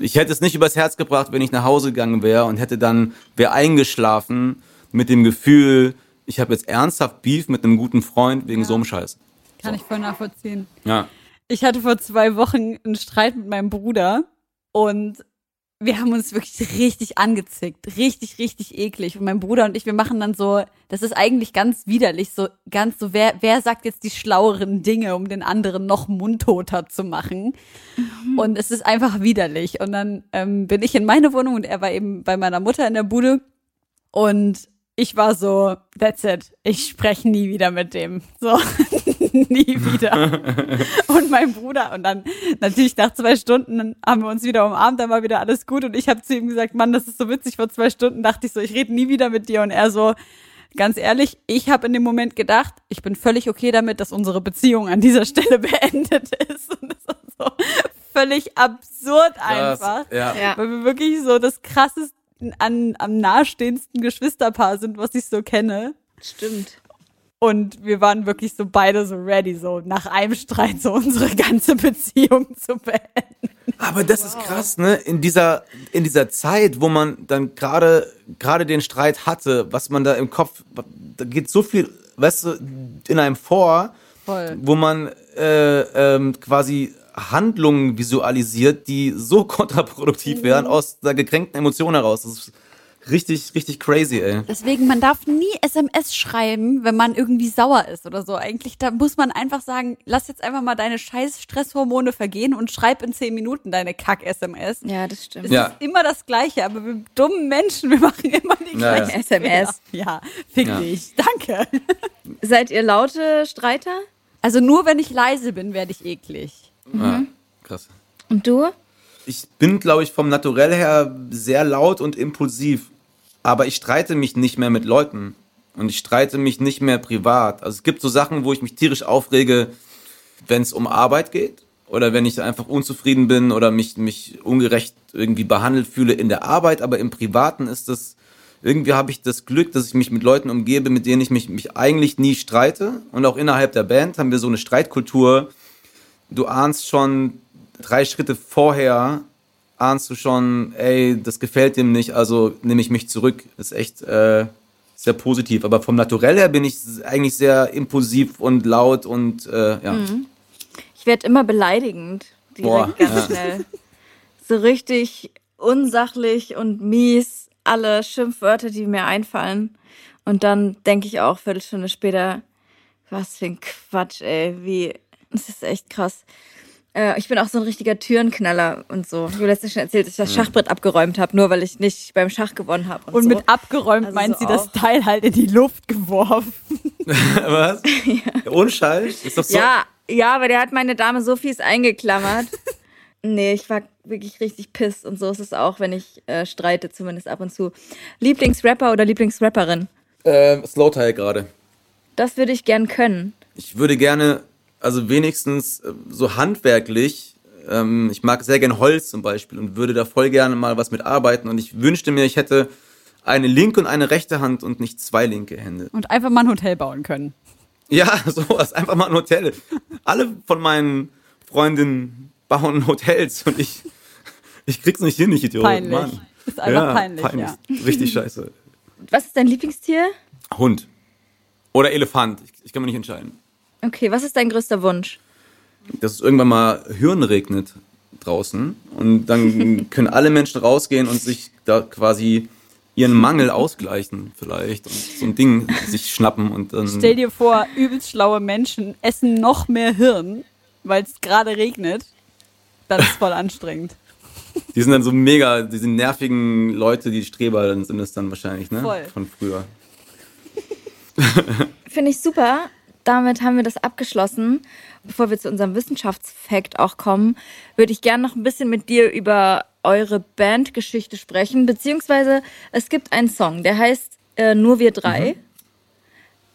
ich hätte es nicht übers Herz gebracht, wenn ich nach Hause gegangen wäre und hätte dann wäre eingeschlafen mit dem Gefühl, ich habe jetzt ernsthaft Beef mit einem guten Freund wegen so einem Scheiß.
Kann ich voll nachvollziehen.
Ja.
Ich hatte vor zwei Wochen einen Streit mit meinem Bruder und wir haben uns wirklich richtig angezickt. Richtig, richtig eklig. Und mein Bruder und ich, wir machen dann so, das ist eigentlich ganz widerlich, so ganz so, wer, wer sagt jetzt die schlaueren Dinge, um den anderen noch mundtoter zu machen? Und es ist einfach widerlich. Und dann ähm, bin ich in meine Wohnung und er war eben bei meiner Mutter in der Bude. Und ich war so, that's it. Ich spreche nie wieder mit dem. So, nie wieder. Und mein Bruder. Und dann natürlich nach zwei Stunden haben wir uns wieder umarmt, dann war wieder alles gut. Und ich habe zu ihm gesagt, Mann, das ist so witzig. Vor zwei Stunden dachte ich so, ich rede nie wieder mit dir. Und er so, ganz ehrlich, ich habe in dem Moment gedacht, ich bin völlig okay damit, dass unsere Beziehung an dieser Stelle beendet ist. Und das ist so völlig absurd einfach.
ja.
Ja.
Weil wir wirklich so das krasseste an, am nahestehendsten Geschwisterpaar sind, was ich so kenne.
Stimmt.
Und wir waren wirklich so beide so ready, so nach einem Streit so unsere ganze Beziehung zu beenden.
Aber das ist krass, ne? In dieser, in dieser Zeit, wo man dann gerade, gerade den Streit hatte, was man da im Kopf, da geht so viel, weißt du, in einem vor,
Voll.
wo man äh, ähm, quasi Handlungen visualisiert, die so kontraproduktiv wären aus der gekränkten Emotion heraus. Das ist richtig, richtig crazy, ey.
Deswegen, man darf nie SMS schreiben, wenn man irgendwie sauer ist oder so. Eigentlich, da muss man einfach sagen, lass jetzt einfach mal deine scheiß Stresshormone vergehen und schreib in zehn Minuten deine Kack-SMS.
Ja, das stimmt.
Es
Ja.
ist immer das Gleiche, aber wir dummen Menschen, wir machen immer die
Ja, ja.
gleichen
SMS.
Fehler. Ja, fick
Ja.
dich. Danke.
Seid ihr laute Streiter?
Also nur wenn ich leise bin, werde ich eklig.
Ja, krass.
Und du?
Ich bin, glaube ich, vom Naturell her sehr laut und impulsiv. Aber ich streite mich nicht mehr mit Leuten. Und ich streite mich nicht mehr privat. Also es gibt so Sachen, wo ich mich tierisch aufrege, wenn es um Arbeit geht. Oder wenn ich einfach unzufrieden bin oder mich, mich ungerecht irgendwie behandelt fühle in der Arbeit. Aber im Privaten ist das, irgendwie habe ich das Glück, dass ich mich mit Leuten umgebe, mit denen ich mich, mich eigentlich nie streite. Und auch innerhalb der Band haben wir so eine Streitkultur. Du ahnst schon drei Schritte vorher, ahnst du schon, ey, das gefällt dem nicht, also nehme ich mich zurück. Das ist echt äh, sehr positiv. Aber vom Naturell her bin ich eigentlich sehr impulsiv und laut und äh, ja.
Ich werde immer beleidigend. Direkt
Boah,
ganz
ja.
schnell. So richtig unsachlich und mies. Alle Schimpfwörter, die mir einfallen. Und dann denke ich auch, Viertelstunde später, was für ein Quatsch, ey. Wie, das ist echt krass. Äh, ich bin auch so ein richtiger Türenknaller und so. Ich habe letztens schon erzählt, dass ich das Schachbrett abgeräumt habe, nur weil ich nicht beim Schach gewonnen habe. Und,
Und
so.
mit abgeräumt
Also
meint
so
sie das
auch.
Teil halt in die Luft geworfen.
Was? ja. Ohne Scheiß? Ist doch so.
Ja, ja, aber der hat meine Dame so fies eingeklammert. nee, ich war wirklich richtig piss und so ist es auch, wenn ich äh, streite, zumindest ab und zu. Lieblingsrapper oder Lieblingsrapperin?
Äh, Slowtile gerade.
Das würde ich gern können.
Ich würde gerne, also wenigstens äh, so handwerklich, ähm, ich mag sehr gern Holz zum Beispiel und würde da voll gerne mal was mit arbeiten. Und ich wünschte mir, ich hätte eine linke und eine rechte Hand und nicht zwei linke Hände.
Und einfach mal ein Hotel bauen können.
Ja, sowas, einfach mal ein Hotel. Alle von meinen Freundinnen bauen Hotels und ich, ich krieg's nicht hin, ich Idiot.
Peinlich.
Mann.
Ist einfach peinlich, ja.
Richtig scheiße.
Was ist dein Lieblingstier?
Hund. Oder Elefant. Ich, ich kann mich nicht entscheiden.
Okay, was ist dein größter Wunsch?
dass es irgendwann mal Hirn regnet draußen und dann können alle Menschen rausgehen und sich da quasi ihren Mangel ausgleichen vielleicht und so ein Ding sich schnappen und dann
Stell dir vor, übelst schlaue Menschen essen noch mehr Hirn, weil es gerade regnet. Das ist voll anstrengend.
die sind dann so mega diese nervigen Leute die Streber dann sind es dann wahrscheinlich ne
Voll.
von früher
Finde ich super. Damit haben wir das abgeschlossen. Bevor wir zu unserem Wissenschaftsfakt auch kommen, würde ich gerne noch ein bisschen mit dir über eure Bandgeschichte sprechen. Beziehungsweise es gibt einen Song, der heißt äh, Nur wir drei.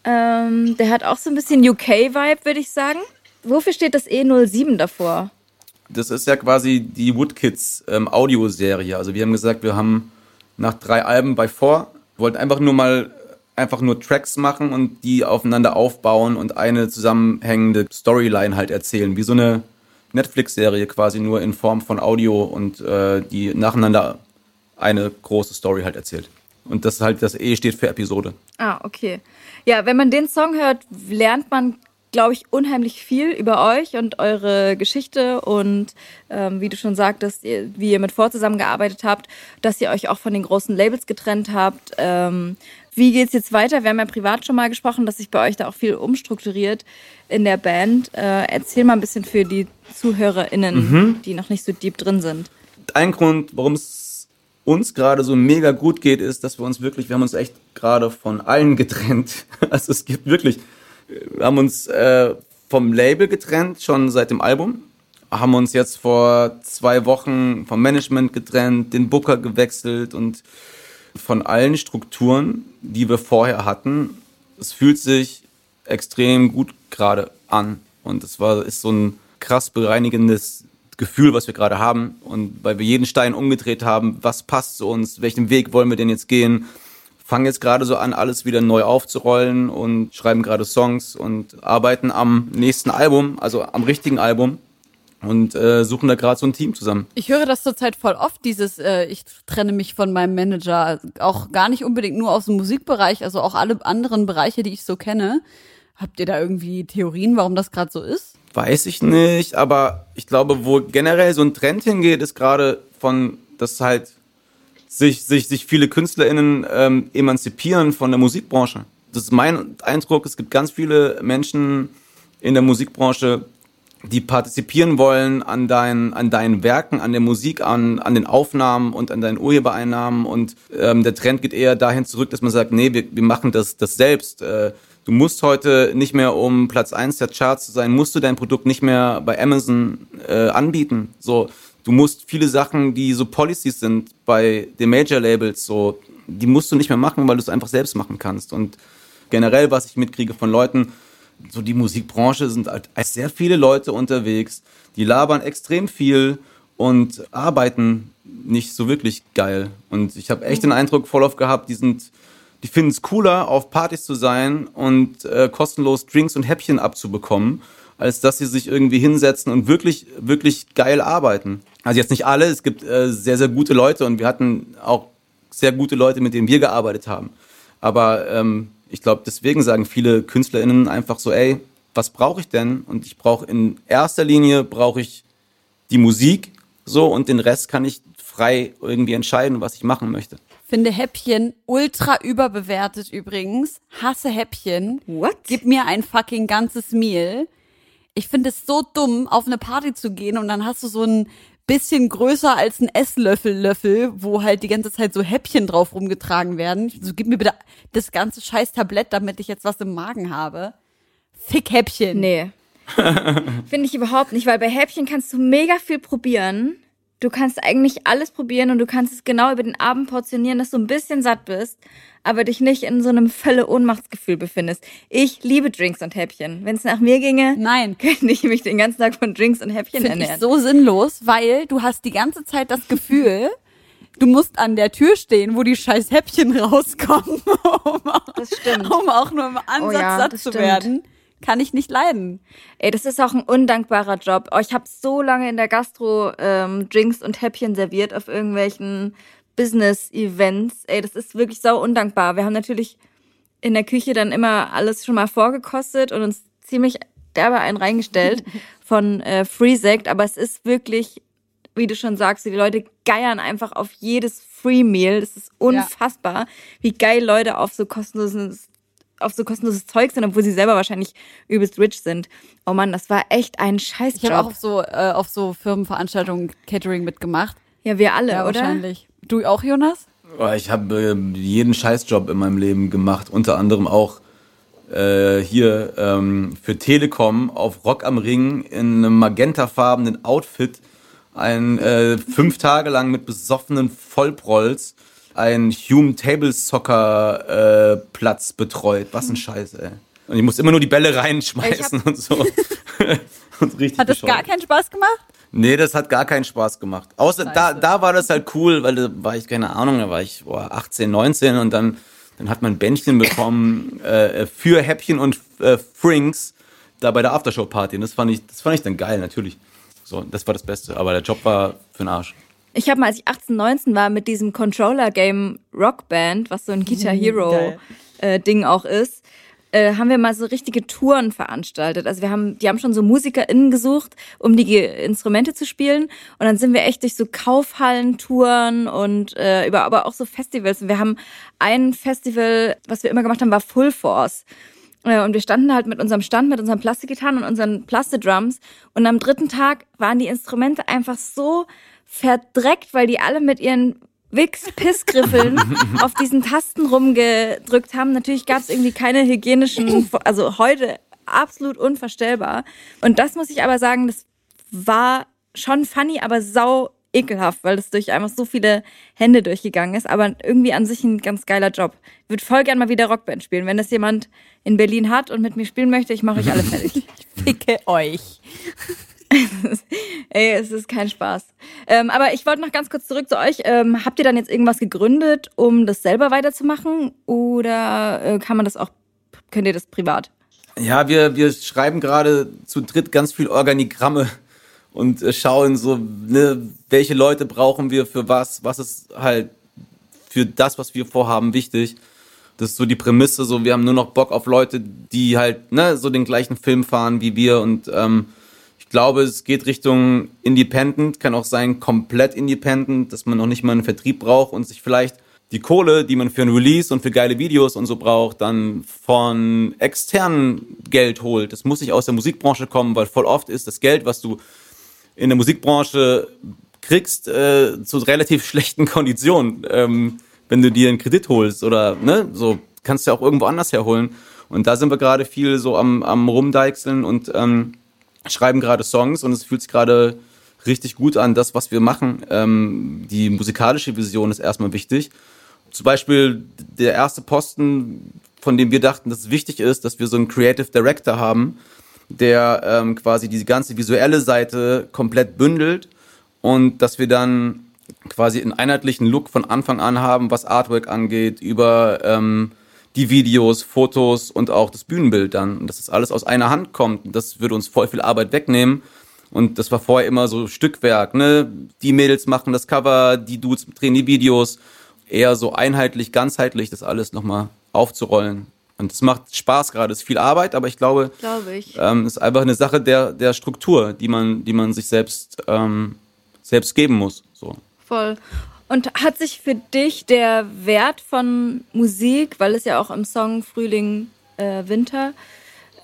Ähm, der hat auch so ein bisschen UK-Vibe, würde ich sagen. Wofür steht das E07 davor?
das ist ja quasi die Woodkids ähm, Audioserie also wir haben gesagt wir haben nach drei Alben bei vor wollten einfach nur mal einfach nur Tracks machen und die aufeinander aufbauen und eine zusammenhängende Storyline halt erzählen, wie so eine Netflix-Serie quasi nur in Form von Audio und äh, die nacheinander eine große Story halt erzählt. Und das halt das E steht für Episode.
Ah, okay. Ja, wenn man den Song hört, lernt man, glaube ich, unheimlich viel über euch und eure Geschichte und ähm, wie du schon sagtest, ihr, wie ihr mit Vor zusammengearbeitet habt, dass ihr euch auch von den großen Labels getrennt habt. Ähm, wie geht's jetzt weiter? Wir haben ja privat schon mal gesprochen, dass sich bei euch da auch viel umstrukturiert in der Band. Äh, erzähl mal ein bisschen für die ZuhörerInnen, die noch nicht so deep drin sind.
ein Grund, warum es uns gerade so mega gut geht, ist, dass wir uns wirklich, wir haben uns echt gerade von allen getrennt. Also es gibt wirklich, wir haben uns äh, vom Label getrennt, schon seit dem Album, haben uns jetzt vor zwei Wochen vom Management getrennt, den Booker gewechselt und von allen Strukturen, die wir vorher hatten. Es fühlt sich extrem gut gerade an und es war ist so ein krass bereinigendes Gefühl, was wir gerade haben und weil wir jeden Stein umgedreht haben, was passt zu uns, welchen Weg wollen wir denn jetzt gehen, fangen jetzt gerade so an, alles wieder neu aufzurollen und schreiben gerade Songs und arbeiten am nächsten Album, also am richtigen Album und äh, suchen da gerade so ein Team zusammen.
Ich höre das zurzeit voll oft, dieses, äh, ich trenne mich von meinem Manager, auch gar nicht unbedingt nur aus dem Musikbereich, also auch alle anderen Bereiche, die ich so kenne. Habt ihr da irgendwie Theorien, warum das gerade so ist?
Weiß ich nicht, aber ich glaube, wo generell so ein Trend hingeht, ist gerade von, dass halt sich, sich, sich viele KünstlerInnen ähm, emanzipieren von der Musikbranche. Das ist mein Eindruck. Es gibt ganz viele Menschen in der Musikbranche, die partizipieren wollen an deinen, an deinen Werken, an der Musik, an, an den Aufnahmen und an deinen Urhebereinnahmen. Und ähm, der Trend geht eher dahin zurück, dass man sagt, nee, wir, wir machen das, das selbst. Äh, Du musst heute nicht mehr, um Platz eins der Charts zu sein, musst du dein Produkt nicht mehr bei Amazon äh, anbieten. So, du musst viele Sachen, die so Policies sind bei den Major Labels, so, die musst du nicht mehr machen, weil du es einfach selbst machen kannst. Und generell, was ich mitkriege von Leuten, so die Musikbranche sind halt sehr viele Leute unterwegs, die labern extrem viel und arbeiten nicht so wirklich geil. Und ich habe echt den Eindruck voll oft gehabt, die sind, die finden es cooler, auf Partys zu sein und äh, kostenlos Drinks und Häppchen abzubekommen, als dass sie sich irgendwie hinsetzen und wirklich, wirklich geil arbeiten. Also jetzt nicht alle, es gibt äh, sehr, sehr gute Leute und wir hatten auch sehr gute Leute, mit denen wir gearbeitet haben. Aber ähm, ich glaube, deswegen sagen viele KünstlerInnen einfach so, ey, was brauche ich denn? Und ich brauche in erster Linie brauche ich die Musik so und den Rest kann ich frei irgendwie entscheiden, was ich machen möchte.
Finde Häppchen ultra überbewertet übrigens. Hasse Häppchen.
What?
Gib mir ein fucking ganzes Meal. Ich finde es so dumm, auf eine Party zu gehen und dann hast du so ein bisschen größer als ein Esslöffel Löffel, wo halt die ganze Zeit so Häppchen drauf rumgetragen werden. So gib mir bitte das ganze scheiß Tablett, damit ich jetzt was im Magen habe. Fick Häppchen.
Nee. Finde ich überhaupt nicht, weil bei Häppchen kannst du mega viel probieren. Du kannst eigentlich alles probieren und du kannst es genau über den Abend portionieren, dass du ein bisschen satt bist, aber dich nicht in so einem Völle Ohnmachtsgefühl befindest. Ich liebe Drinks und Häppchen. Wenn es nach mir ginge,
Nein.
könnte ich mich den ganzen Tag von Drinks und Häppchen
Finde ich
ernähren.
so sinnlos, weil du hast die ganze Zeit das Gefühl, du musst an der Tür stehen, wo die scheiß Häppchen rauskommen, um auch,
Das stimmt.
um auch nur im Ansatz
Oh ja,
satt zu
stimmt.
werden. Kann ich nicht leiden.
Ey, das ist auch ein undankbarer Job. Oh, ich habe so lange in der Gastro ähm, Drinks und Häppchen serviert auf irgendwelchen Business-Events. Ey, das ist wirklich sau undankbar. Wir haben natürlich in der Küche dann immer alles schon mal vorgekostet und uns ziemlich derbe einen reingestellt von äh, Free Sect, aber es ist wirklich, wie du schon sagst, die Leute geiern einfach auf jedes Free Meal. Das ist unfassbar, wie geil Leute auf so kostenloses auf so kostenloses Zeug sind, obwohl sie selber wahrscheinlich übelst rich sind. Oh Mann, das war echt ein
Ich habe auch
Scheißjob.
auf so, äh, auf so Firmenveranstaltungen Catering mitgemacht.
Ja, wir alle,
Ja,
oder?
wahrscheinlich. Du auch, Jonas?
Oh, Ich habe äh, jeden Scheißjob in meinem Leben gemacht, unter anderem auch äh, hier ähm, für Telekom auf Rock am Ring in einem magentafarbenen Outfit ein äh, fünf Tage lang mit besoffenen Vollprolls ein Hume Table Soccer äh, Platz betreut. Was ein Scheiß, ey. Und ich muss immer nur die Bälle reinschmeißen und so. und richtig
Hat das
bescheuert.
gar keinen Spaß gemacht?
Nee, das hat gar keinen Spaß gemacht. Außer da, da war das halt cool, weil da war ich, keine Ahnung, da war ich boah, 18, 19 und dann, dann hat man ein Bändchen bekommen äh, für Häppchen und äh, Frinks da bei der Aftershow-Party. Und das fand ich, das fand ich dann geil, natürlich. So, das war das Beste. Aber der Job war für den Arsch.
Ich habe mal, als ich 18, 19 war, mit diesem Controller-Game Rockband, was so ein Guitar Hero-Ding auch ist, äh, haben wir mal so richtige Touren veranstaltet. Also wir haben, die haben schon so MusikerInnen gesucht, um die Instrumente zu spielen. Und dann sind wir echt durch so Kaufhallen-Touren und äh, über aber auch so Festivals. Und wir haben ein Festival, was wir immer gemacht haben, war Full Force. Äh, Und wir standen halt mit unserem Stand, mit unseren Plastikgitarren und unseren Plastidrums. Und am dritten Tag waren die Instrumente einfach so verdreckt, weil die alle mit ihren Wix-Pissgriffeln auf diesen Tasten rumgedrückt haben. Natürlich gab es irgendwie keine hygienischen, also heute absolut unvorstellbar. Und das muss ich aber sagen, das war schon funny, aber sau ekelhaft, weil das durch einfach so viele Hände durchgegangen ist. Aber irgendwie an sich ein ganz geiler Job. Ich würde voll gern mal wieder Rockband spielen. Wenn das jemand in Berlin hat und mit mir spielen möchte, ich mache euch alle fertig.
Ficke euch.
Ey, es ist kein Spaß. Ähm, aber ich wollte noch ganz kurz zurück zu euch. Ähm, habt ihr dann jetzt irgendwas gegründet, um das selber weiterzumachen? Oder äh, kann man das auch, könnt ihr das privat?
Ja, wir, wir schreiben gerade zu dritt ganz viel Organigramme und äh, schauen so, ne, welche Leute brauchen wir für was, was ist halt für das, was wir vorhaben, wichtig. Das ist so die Prämisse, so wir haben nur noch Bock auf Leute, die halt ne, so den gleichen Film fahren wie wir und ähm, ich glaube, es geht Richtung Independent, kann auch sein komplett Independent, dass man noch nicht mal einen Vertrieb braucht und sich vielleicht die Kohle, die man für ein Release und für geile Videos und so braucht, dann von externen Geld holt. Das muss nicht aus der Musikbranche kommen, weil voll oft ist das Geld, was du in der Musikbranche kriegst, äh, zu relativ schlechten Konditionen, ähm, wenn du dir einen Kredit holst oder ne, so kannst du ja auch irgendwo anders herholen. Und da sind wir gerade viel so am, am Rumdeichseln und ähm, schreiben gerade Songs und es fühlt sich gerade richtig gut an, das, was wir machen. Ähm, die musikalische Vision ist erstmal wichtig. Zum Beispiel der erste Posten, von dem wir dachten, dass es wichtig ist, dass wir so einen Creative Director haben, der ähm, quasi diese ganze visuelle Seite komplett bündelt und dass wir dann quasi einen einheitlichen Look von Anfang an haben, was Artwork angeht, über ähm, die Videos, Fotos und auch das Bühnenbild dann. Und dass das alles aus einer Hand kommt. Das würde uns voll viel Arbeit wegnehmen. Und das war vorher immer so Stückwerk, ne? Die Mädels machen das Cover, die Dudes drehen die Videos. Eher so einheitlich, ganzheitlich, das alles nochmal aufzurollen. Und es macht Spaß gerade, es ist viel Arbeit, aber ich glaube,
Glaube ich.
ähm, es ist einfach eine Sache der, der Struktur, die man, die man sich selbst, ähm, selbst geben muss. So.
Voll. Und hat sich für dich der Wert von Musik, weil es ja auch im Song Frühling, äh, Winter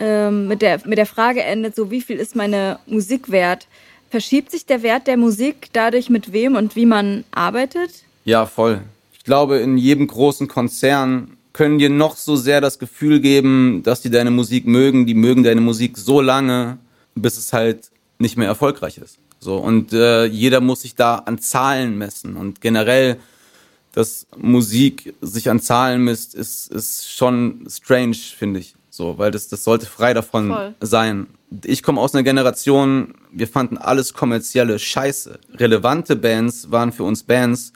ähm, mit, der, mit der Frage endet, so wie viel ist meine Musik wert, verschiebt sich der Wert der Musik dadurch, mit wem und wie man arbeitet?
Ja, voll. Ich glaube, in jedem großen Konzern können dir noch so sehr das Gefühl geben, dass die deine Musik mögen. Die mögen deine Musik so lange, bis es halt nicht mehr erfolgreich ist. So und äh, jeder muss sich da an Zahlen messen und generell, dass Musik sich an Zahlen misst, ist ist schon strange, finde ich. So, weil das das sollte frei davon
Voll.
sein. Ich komme aus einer Generation, wir fanden alles kommerzielle Scheiße. Relevante Bands waren für uns Bands,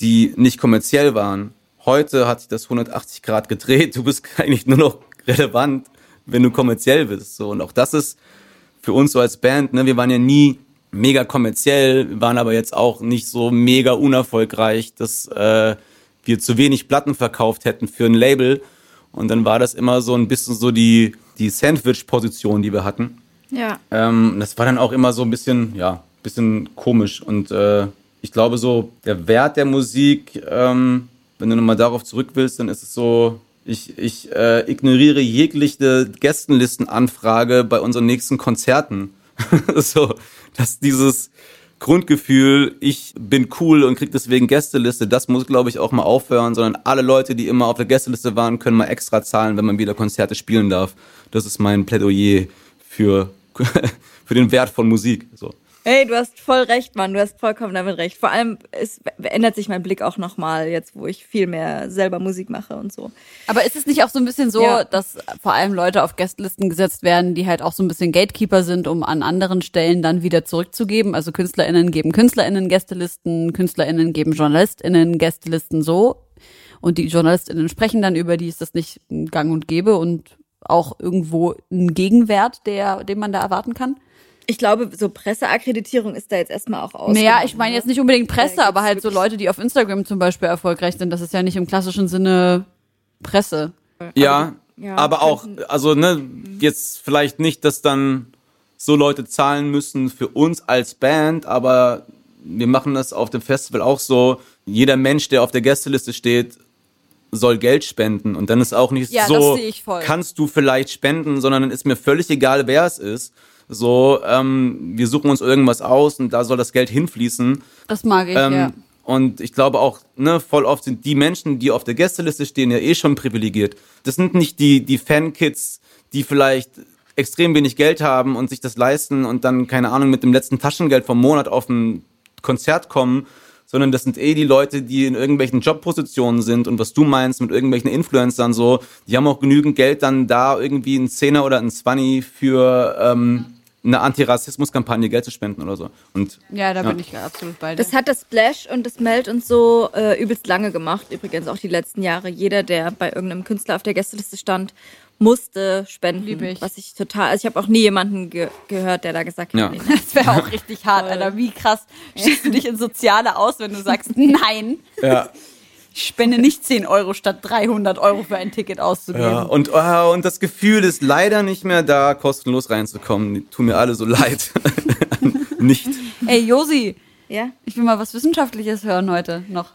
die nicht kommerziell waren. Heute hat sich das 180 Grad gedreht. Du bist eigentlich nur noch relevant, wenn du kommerziell bist. So und auch das ist für uns so als Band. Ne, wir waren ja nie mega kommerziell, waren aber jetzt auch nicht so mega unerfolgreich, dass äh, wir zu wenig Platten verkauft hätten für ein Label. Und dann war das immer so ein bisschen so die die Sandwich-Position, die wir hatten.
Ja.
Ähm, das war dann auch immer so ein bisschen, ja, bisschen komisch. Und äh, ich glaube so, der Wert der Musik, ähm, wenn du nochmal darauf zurück willst, dann ist es so, ich, ich äh, ignoriere jegliche Gästenlistenanfrage bei unseren nächsten Konzerten. so, dass dieses Grundgefühl, ich bin cool und krieg deswegen Gästeliste, das muss, glaube ich, auch mal aufhören, sondern alle Leute, die immer auf der Gästeliste waren, können mal extra zahlen, wenn man wieder Konzerte spielen darf. Das ist mein Plädoyer für, für den Wert von Musik. So.
Hey, du hast voll recht, Mann. Du hast vollkommen damit recht. Vor allem es ändert sich mein Blick auch nochmal jetzt, wo ich viel mehr selber Musik mache und so.
Aber ist es nicht auch so ein bisschen so,
Ja.
dass vor allem Leute auf Gästelisten gesetzt werden, die halt auch so ein bisschen Gatekeeper sind, um an anderen Stellen dann wieder zurückzugeben? Also KünstlerInnen geben KünstlerInnen Gästelisten, KünstlerInnen geben JournalistInnen Gästelisten so. Und die JournalistInnen sprechen dann über die, ist das nicht gang und gäbe und auch irgendwo ein Gegenwert, der, den man da erwarten kann?
Ich glaube, so Presseakkreditierung ist da jetzt erstmal auch aus.
Naja, ich meine jetzt nicht unbedingt Presse,
Da
aber halt so Leute, die auf Instagram zum Beispiel erfolgreich sind. Das ist ja nicht im klassischen Sinne Presse.
Ja,
ja,
aber auch, also ne, jetzt vielleicht nicht, dass dann so Leute zahlen müssen für uns als Band, aber wir machen das auf dem Festival auch so. Jeder Mensch, der auf der Gästeliste steht, soll Geld spenden. Und dann ist auch nicht
Ja,
so,
das sehe ich voll.
kannst du vielleicht spenden, sondern dann ist mir völlig egal, wer es ist. So, ähm, wir suchen uns irgendwas aus und da soll das Geld hinfließen.
Das mag ich,
Ähm,
ja.
Und ich glaube auch, ne, voll oft sind die Menschen, die auf der Gästeliste stehen, ja eh schon privilegiert. Das sind nicht die, die Fankids, die vielleicht extrem wenig Geld haben und sich das leisten und dann, keine Ahnung, mit dem letzten Taschengeld vom Monat auf ein Konzert kommen, sondern das sind eh die Leute, die in irgendwelchen Jobpositionen sind und was du meinst mit irgendwelchen Influencern so, die haben auch genügend Geld dann da irgendwie ein Zehner oder ein Zwanni für ähm, eine Antirassismus-Kampagne Geld zu spenden oder so. Und
Ja, da bin ich absolut bei dir.
Das hat das Splash und das Meld und so äh, übelst lange gemacht. Übrigens auch die letzten Jahre. Jeder, der bei irgendeinem Künstler auf der Gästeliste stand, musste spenden.
Lieb ich.
Was ich total, also ich habe auch nie jemanden ge gehört, der da gesagt hat,
Ja.
nee, nein.
Das wäre auch richtig hart, Alter. Wie krass schießt du dich in Soziale aus, wenn du sagst, nein,
ja,
ich spende nicht 10 Euro statt 300 Euro für ein Ticket auszugeben.
Ja, und, ah, und das Gefühl ist leider nicht mehr da, kostenlos reinzukommen. Tun mir alle so leid. nicht.
Ey, Josi,
Ja?
ich will mal was Wissenschaftliches hören heute noch.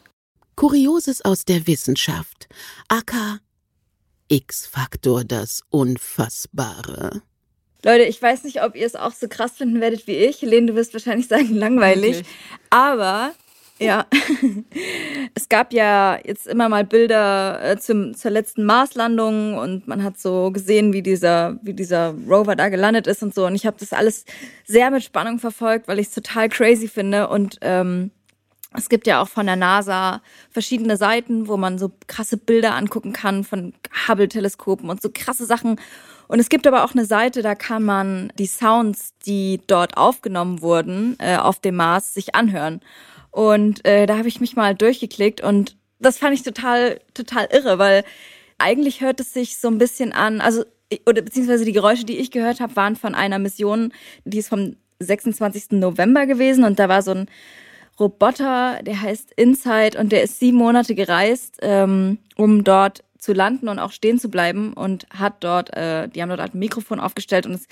Kurioses aus der Wissenschaft. AK X-Faktor, das Unfassbare.
Leute, ich weiß nicht, ob ihr es auch so krass finden werdet wie ich. Helene, du wirst wahrscheinlich sagen, langweilig.
Wirklich.
Aber Ja. es gab ja jetzt immer mal Bilder äh, zum, zur letzten Marslandung und man hat so gesehen, wie dieser, wie dieser Rover da gelandet ist und so. Und ich habe das alles sehr mit Spannung verfolgt, weil ich es total crazy finde. Und ähm, es gibt ja auch von der NASA verschiedene Seiten, wo man so krasse Bilder angucken kann von Hubble-Teleskopen und so krasse Sachen. Und es gibt aber auch eine Seite, da kann man die Sounds, die dort aufgenommen wurden, äh, auf dem Mars sich anhören. Und äh, da habe ich mich mal durchgeklickt und das fand ich total, total irre, weil eigentlich hört es sich so ein bisschen an, also oder beziehungsweise die Geräusche, die ich gehört habe, waren von einer Mission, die ist vom 26. November gewesen und da war so ein Roboter, der heißt Inside und der ist sieben Monate gereist, ähm, um dort zu landen und auch stehen zu bleiben und hat dort, äh, die haben dort ein Mikrofon aufgestellt und es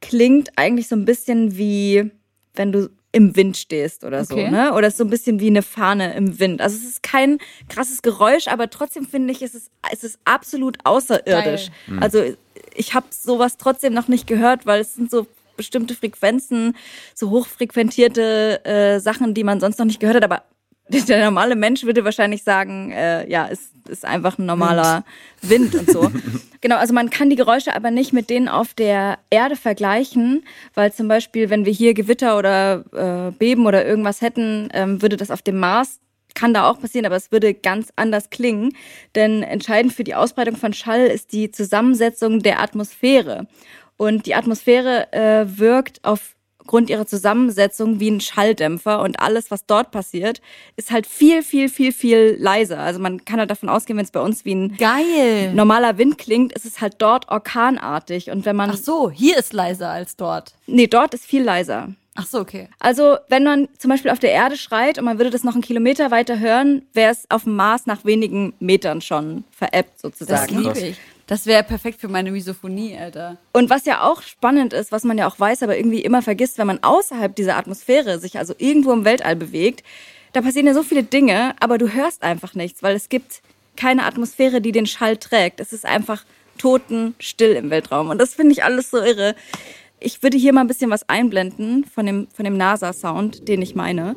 klingt eigentlich so ein bisschen wie, wenn du im Wind stehst oder so,
Okay.
ne? Oder es ist so ein bisschen wie eine Fahne im Wind. Also es ist kein krasses Geräusch, aber trotzdem finde ich, es ist, es ist absolut außerirdisch. Also ich habe sowas trotzdem noch nicht gehört, weil es sind so bestimmte Frequenzen, so hochfrequentierte äh, Sachen, die man sonst noch nicht gehört hat, aber der normale Mensch würde wahrscheinlich sagen, äh, ja, es ist einfach ein normaler Wind, und so. genau, also man kann die Geräusche aber nicht mit denen auf der Erde vergleichen, weil zum Beispiel, wenn wir hier Gewitter oder äh, Beben oder irgendwas hätten, ähm, würde das auf dem Mars kann da auch passieren, aber es würde ganz anders klingen. Denn entscheidend für die Ausbreitung von Schall ist die Zusammensetzung der Atmosphäre. Und die Atmosphäre äh, wirkt aufgrund ihrer Zusammensetzung wie ein Schalldämpfer und alles, was dort passiert, ist halt viel, viel, viel, viel leiser. Also man kann halt davon ausgehen, wenn es bei uns wie ein
Geil.
normaler Wind klingt, ist es halt dort orkanartig. Und wenn man,
Ach so, hier ist leiser als dort.
nee, dort ist viel leiser.
Ach so, okay.
Also, wenn man zum Beispiel auf der Erde schreit und man würde das noch einen Kilometer weiter hören, wäre es auf dem Mars nach wenigen Metern schon veräppt
Das
sozusagen.
liebe ich. Das wäre perfekt für meine Misophonie, Alter.
Und was ja auch spannend ist, was man ja auch weiß, aber irgendwie immer vergisst, wenn man außerhalb dieser Atmosphäre sich also irgendwo im Weltall bewegt, da passieren ja so viele Dinge, aber du hörst einfach nichts, weil es gibt keine Atmosphäre, die den Schall trägt. Es ist einfach totenstill im Weltraum. Und das finde ich alles so irre. Ich würde hier mal ein bisschen was einblenden von dem, von dem NASA-Sound, den ich meine.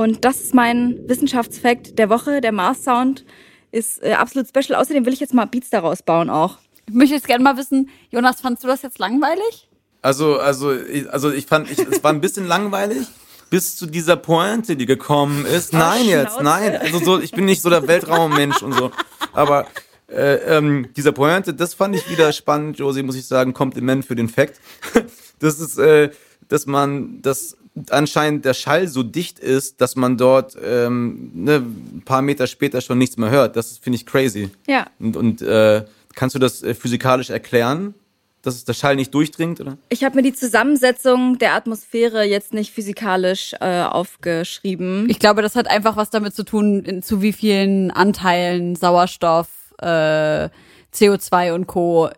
Und das ist mein Wissenschaftsfakt der Woche. Der Mars-Sound ist äh, absolut special. Außerdem will ich jetzt mal Beats daraus bauen auch.
Ich möchte jetzt gerne mal wissen, Jonas, fandst du das jetzt langweilig?
Also, also, ich- also ich fand, ich, es war ein bisschen langweilig. Bis zu dieser Pointe, die gekommen ist. Nein, jetzt,
Schnauze.
nein. Also so, ich bin nicht so der Weltraummensch und so. Aber äh, ähm, dieser Pointe, das fand ich wieder spannend, Josie, muss ich sagen. Kompliment für den Fact. Das ist, äh, dass man, dass anscheinend der Schall so dicht ist, dass man dort ähm, ne, ein paar Meter später schon nichts mehr hört. Das finde ich crazy.
Ja.
Und, und äh, kannst du das äh, physikalisch erklären, dass es der Schall nicht durchdringt, oder?
Ich habe mir die Zusammensetzung der Atmosphäre jetzt nicht physikalisch äh, aufgeschrieben.
Ich glaube, das hat einfach was damit zu tun, in, zu wie vielen Anteilen Sauerstoff, äh, CO2 und Co.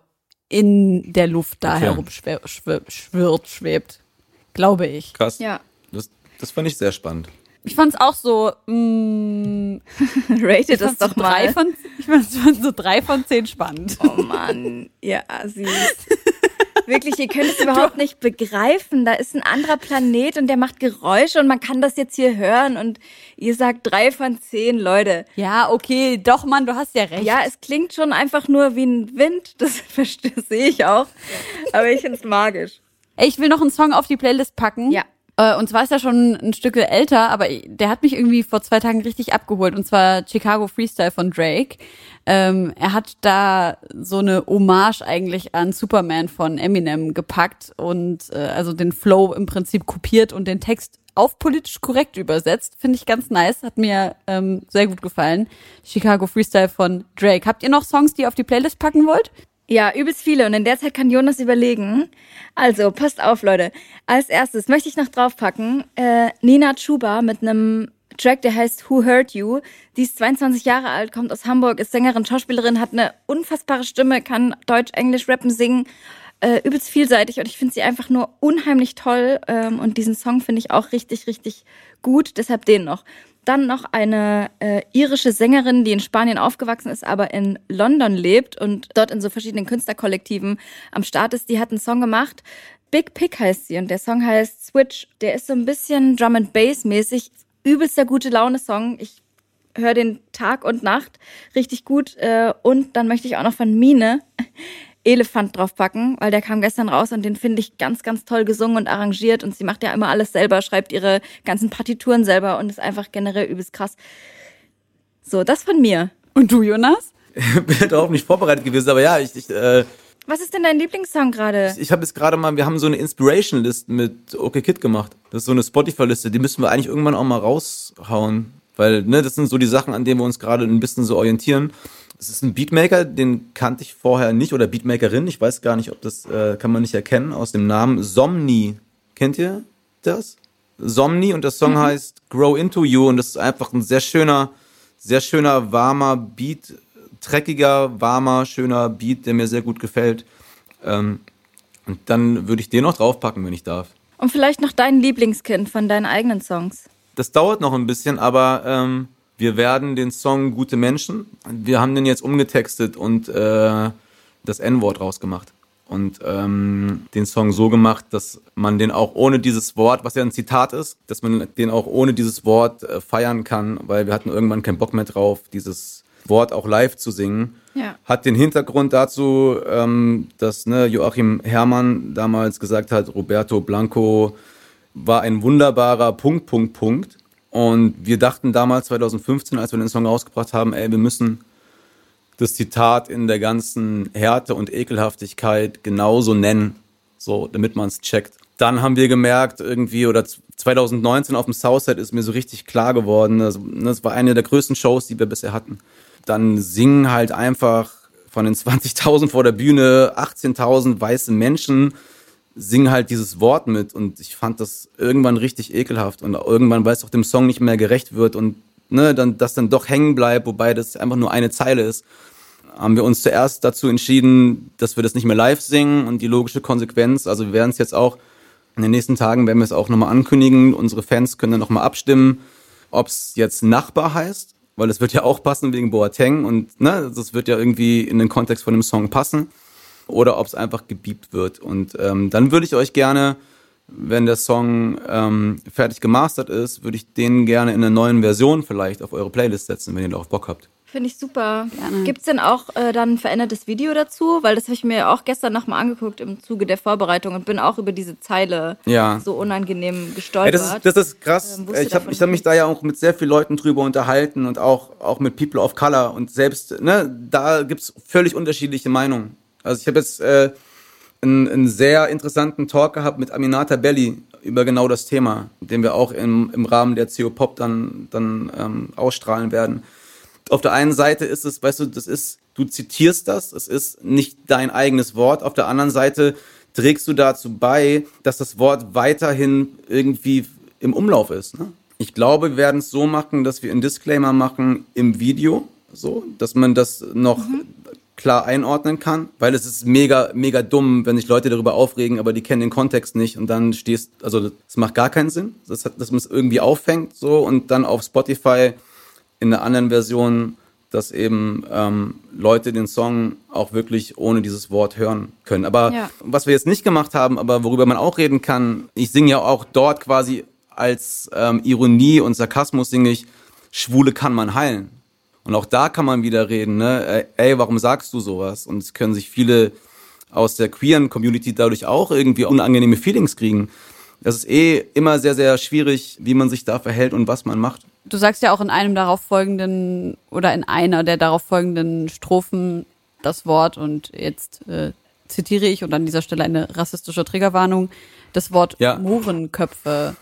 in der Luft da
Okay.
herumschwirrt, schwirrt, schwebt. Glaube ich.
Krass.
ja.
Das, das fand ich sehr spannend.
Ich fand's auch so, mh,
Rate
ich
das
fand's so
doch
drei
mal.
von, ich fand's so drei von zehn spannend.
Oh Mann, ihr Assis. Wirklich, ihr könnt es überhaupt nicht begreifen. Da ist ein anderer Planet und der macht Geräusche und man kann das jetzt hier hören und ihr sagt drei von zehn, Leute.
Ja, okay, doch, Mann, du hast ja recht.
Ja, es klingt schon einfach nur wie ein Wind, das verstehe sehe ich auch. Aber ich finde es magisch.
Ich will noch einen Song auf die Playlist packen.
Ja.
Äh, Und zwar ist er schon ein Stück älter, aber der hat mich irgendwie vor zwei Tagen richtig abgeholt. Und zwar Chicago Freestyle von Drake. Ähm, er hat da so eine Hommage eigentlich an Superman von Eminem gepackt und äh, also den Flow im Prinzip kopiert und den Text auf politisch korrekt übersetzt. Finde ich ganz nice. Hat mir ähm, sehr gut gefallen. Chicago Freestyle von Drake. Habt ihr noch Songs, die ihr auf die Playlist packen wollt?
Ja, übelst viele. Und in der Zeit kann Jonas überlegen. Also, passt auf, Leute. Als erstes möchte ich noch draufpacken, äh, Nina Chuba mit einem Track, der heißt Who Hurt You. Die ist 22 Jahre alt, kommt aus Hamburg, ist Sängerin, Schauspielerin, hat eine unfassbare Stimme, kann Deutsch, Englisch, Rappen, singen. äh, übelst vielseitig und ich finde sie einfach nur unheimlich toll. Ähm, und diesen Song finde ich auch richtig, richtig gut. Deshalb den noch. Dann noch eine äh, irische Sängerin, die in Spanien aufgewachsen ist, aber in London lebt und dort in so verschiedenen Künstlerkollektiven am Start ist. Die hat einen Song gemacht. Big Pick heißt sie und der Song heißt Switch. Der ist so ein bisschen Drum and Bass mäßig. Übelster gute Laune Song. Ich höre den Tag und Nacht richtig gut. Äh, und dann möchte ich auch noch von Mine Elefant draufpacken, weil der kam gestern raus und den finde ich ganz, ganz toll gesungen und arrangiert und sie macht ja immer alles selber, schreibt ihre ganzen Partituren selber und ist einfach generell übelst krass. So, das von mir.
Und du, Jonas?
bin darauf nicht vorbereitet gewesen, aber ja, ich, ich äh,
Was ist denn dein Lieblingssong gerade?
Ich habe jetzt gerade mal, wir haben so eine Inspiration List mit OK Kid gemacht. Das ist so eine Spotify-Liste, die müssen wir eigentlich irgendwann auch mal raushauen. Weil, ne, das sind so die Sachen, an denen wir uns gerade ein bisschen so orientieren. Es ist ein Beatmaker, den kannte ich vorher nicht, oder Beatmakerin, ich weiß gar nicht, ob das äh, kann man nicht erkennen, aus dem Namen Somni. Kennt ihr das? Somni und der Song mhm. heißt Grow Into You und das ist einfach ein sehr schöner, sehr schöner, warmer Beat, dreckiger, warmer, schöner Beat, der mir sehr gut gefällt. Ähm, und dann würde ich den noch draufpacken, wenn ich darf.
Und vielleicht noch dein Lieblingskind von deinen eigenen Songs.
Das dauert noch ein bisschen, aber ähm, wir werden den Song Gute Menschen, wir haben den jetzt umgetextet und äh, das N-Wort rausgemacht. Und ähm, den Song so gemacht, dass man den auch ohne dieses Wort, was ja ein Zitat ist, dass man den auch ohne dieses Wort äh, feiern kann, weil wir hatten irgendwann keinen Bock mehr drauf, dieses Wort auch live zu singen. Ja. Hat den Hintergrund dazu, ähm, dass ne, Joachim Herrmann damals gesagt hat, Roberto Blanco war ein wunderbarer Punkt, Punkt, Punkt. Und wir dachten damals, 2015, als wir den Song rausgebracht haben, ey, wir müssen das Zitat in der ganzen Härte und Ekelhaftigkeit genauso nennen, so, damit man es checkt. Dann haben wir gemerkt, irgendwie, oder 2019 auf dem Southside ist mir so richtig klar geworden, das, das war eine der größten Shows, die wir bisher hatten. Dann singen halt einfach von den 20.000 vor der Bühne 18.000 weiße Menschen sing halt dieses Wort mit und ich fand das irgendwann richtig ekelhaft und irgendwann, weil es auch dem Song nicht mehr gerecht wird und ne, dann das dann doch hängen bleibt, wobei das einfach nur eine Zeile ist, haben wir uns zuerst dazu entschieden, dass wir das nicht mehr live singen und die logische Konsequenz, also wir werden es jetzt auch in den nächsten Tagen werden wir es auch nochmal ankündigen, unsere Fans können dann nochmal abstimmen, ob es jetzt Nachbar heißt, weil es wird ja auch passen wegen Boateng und ne, das wird ja irgendwie in den Kontext von dem Song passen oder ob es einfach gebiebt wird. Und ähm, dann würde ich euch gerne, wenn der Song ähm, fertig gemastert ist, würde ich den gerne in einer neuen Version vielleicht auf eure Playlist setzen, wenn ihr darauf Bock habt.
Finde ich super. Gibt es denn auch äh, dann ein verändertes Video dazu? Weil das habe ich mir auch gestern nochmal angeguckt im Zuge der Vorbereitung und bin auch über diese Zeile ja. so unangenehm gestolpert.
Ja, das, ist, das ist krass. Ähm, ich habe hab mich da ja auch mit sehr vielen Leuten drüber unterhalten und auch, auch mit People of Color und selbst, ne, da gibt es völlig unterschiedliche Meinungen. Also ich habe jetzt äh, einen, einen sehr interessanten Talk gehabt mit Aminata Belli über genau das Thema, den wir auch im, im Rahmen der CO Pop dann, dann ähm, ausstrahlen werden. Auf der einen Seite ist es, weißt du, das ist, du zitierst das, es ist nicht dein eigenes Wort. Auf der anderen Seite trägst du dazu bei, dass das Wort weiterhin irgendwie im Umlauf ist. Ne? Ich glaube, wir werden es so machen, dass wir einen Disclaimer machen im Video, so, dass man das noch mhm klar einordnen kann, weil es ist mega, mega dumm, wenn sich Leute darüber aufregen, aber die kennen den Kontext nicht und dann stehst, also das macht gar keinen Sinn, das hat, dass man es irgendwie auffängt so und dann auf Spotify in einer anderen Version, dass eben ähm, Leute den Song auch wirklich ohne dieses Wort hören können. Aber ja. was wir jetzt nicht gemacht haben, aber worüber man auch reden kann, ich singe ja auch dort quasi als ähm, Ironie und Sarkasmus singe ich, Schwule kann man heilen. Und auch da kann man wieder reden, ne? Ey, warum sagst du sowas? Und es können sich viele aus der queeren Community dadurch auch irgendwie unangenehme Feelings kriegen. Das ist eh immer sehr, sehr schwierig, wie man sich da verhält und was man macht.
Du sagst ja auch in einem darauf folgenden oder in einer der darauf folgenden Strophen das Wort und jetzt äh, zitiere ich und an dieser Stelle eine rassistische Triggerwarnung, das Wort ja. Mohrenköpfe.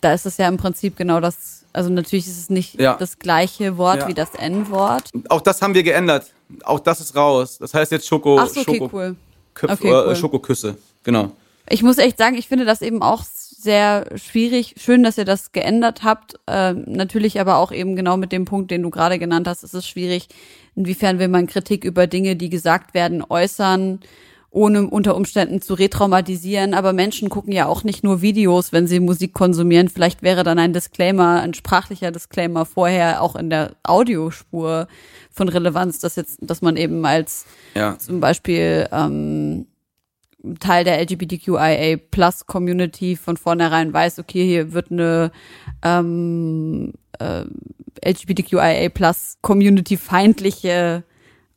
Da ist es ja im Prinzip genau das also natürlich ist es nicht ja. das gleiche Wort ja. wie das N-Wort.
Auch das haben wir geändert. Auch das ist raus. Das heißt jetzt Schoko,
Ach so, okay, Schoko, cool.
Köpfe, okay, äh, cool. Schokoküsse. Genau.
Ich muss echt sagen, ich finde das eben auch sehr schwierig. Schön, dass ihr das geändert habt. Ähm, natürlich aber auch eben genau mit dem Punkt, den du gerade genannt hast, ist es schwierig. Inwiefern will man Kritik über Dinge, die gesagt werden, äußern? Ohne unter Umständen zu retraumatisieren. Aber Menschen gucken ja auch nicht nur Videos, wenn sie Musik konsumieren. Vielleicht wäre dann ein Disclaimer, ein sprachlicher Disclaimer vorher auch in der Audiospur von Relevanz, dass jetzt, dass man eben als
Ja.
zum Beispiel ähm, Teil der LGBTQIA Plus Community von vornherein weiß, okay, hier wird eine ähm, äh, LGBTQIA Plus Community feindliche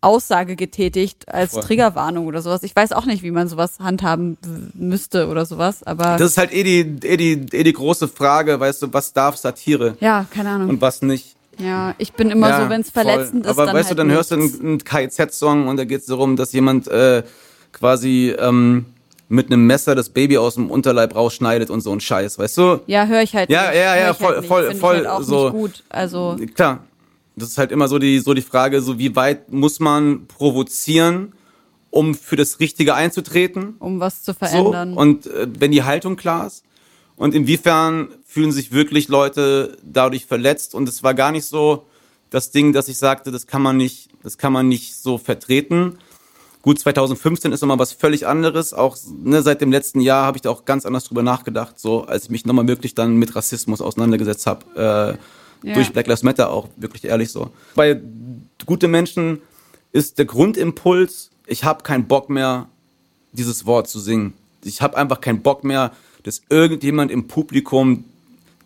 Aussage getätigt als
Voll.
Triggerwarnung oder sowas. Ich weiß auch nicht, wie man sowas handhaben müsste oder sowas, aber
Das ist halt eh die, eh die, eh die große Frage, weißt du, was darf Satire
ja, keine Ahnung.
und was nicht.
ja, ich bin immer
ja,
so, wenn es
voll.
verletzend ist,
Aber weißt
halt
du, dann hörst du
nichts.
einen, einen KIZ-Song und da geht es darum, dass jemand äh, quasi ähm, mit einem Messer das Baby aus dem Unterleib rausschneidet und so ein Scheiß, weißt du?
Ja, höre ich halt
Ja,
nicht.
ja, ja,
ich
voll-
halt
voll-
ich
voll
halt auch
so-
nicht gut. Also
Klar. Das ist halt immer so die, so die Frage, so wie weit muss man provozieren, um für das Richtige einzutreten?
um was zu
So,
verändern.
und äh, wenn die Haltung klar ist. Und inwiefern fühlen sich wirklich Leute dadurch verletzt? Und es war gar nicht so das Ding, dass ich sagte, das kann man nicht, das kann man nicht so vertreten. Gut, 2015 ist nochmal was völlig anderes. Auch ne, seit dem letzten Jahr habe ich da auch ganz anders drüber nachgedacht, so als ich mich nochmal wirklich dann mit Rassismus auseinandergesetzt habe. Äh,
Ja.
Durch Black Lives Matter auch, wirklich ehrlich so. Bei gute Menschen ist der Grundimpuls, ich habe keinen Bock mehr, dieses Wort zu singen. Ich habe einfach keinen Bock mehr, dass irgendjemand im Publikum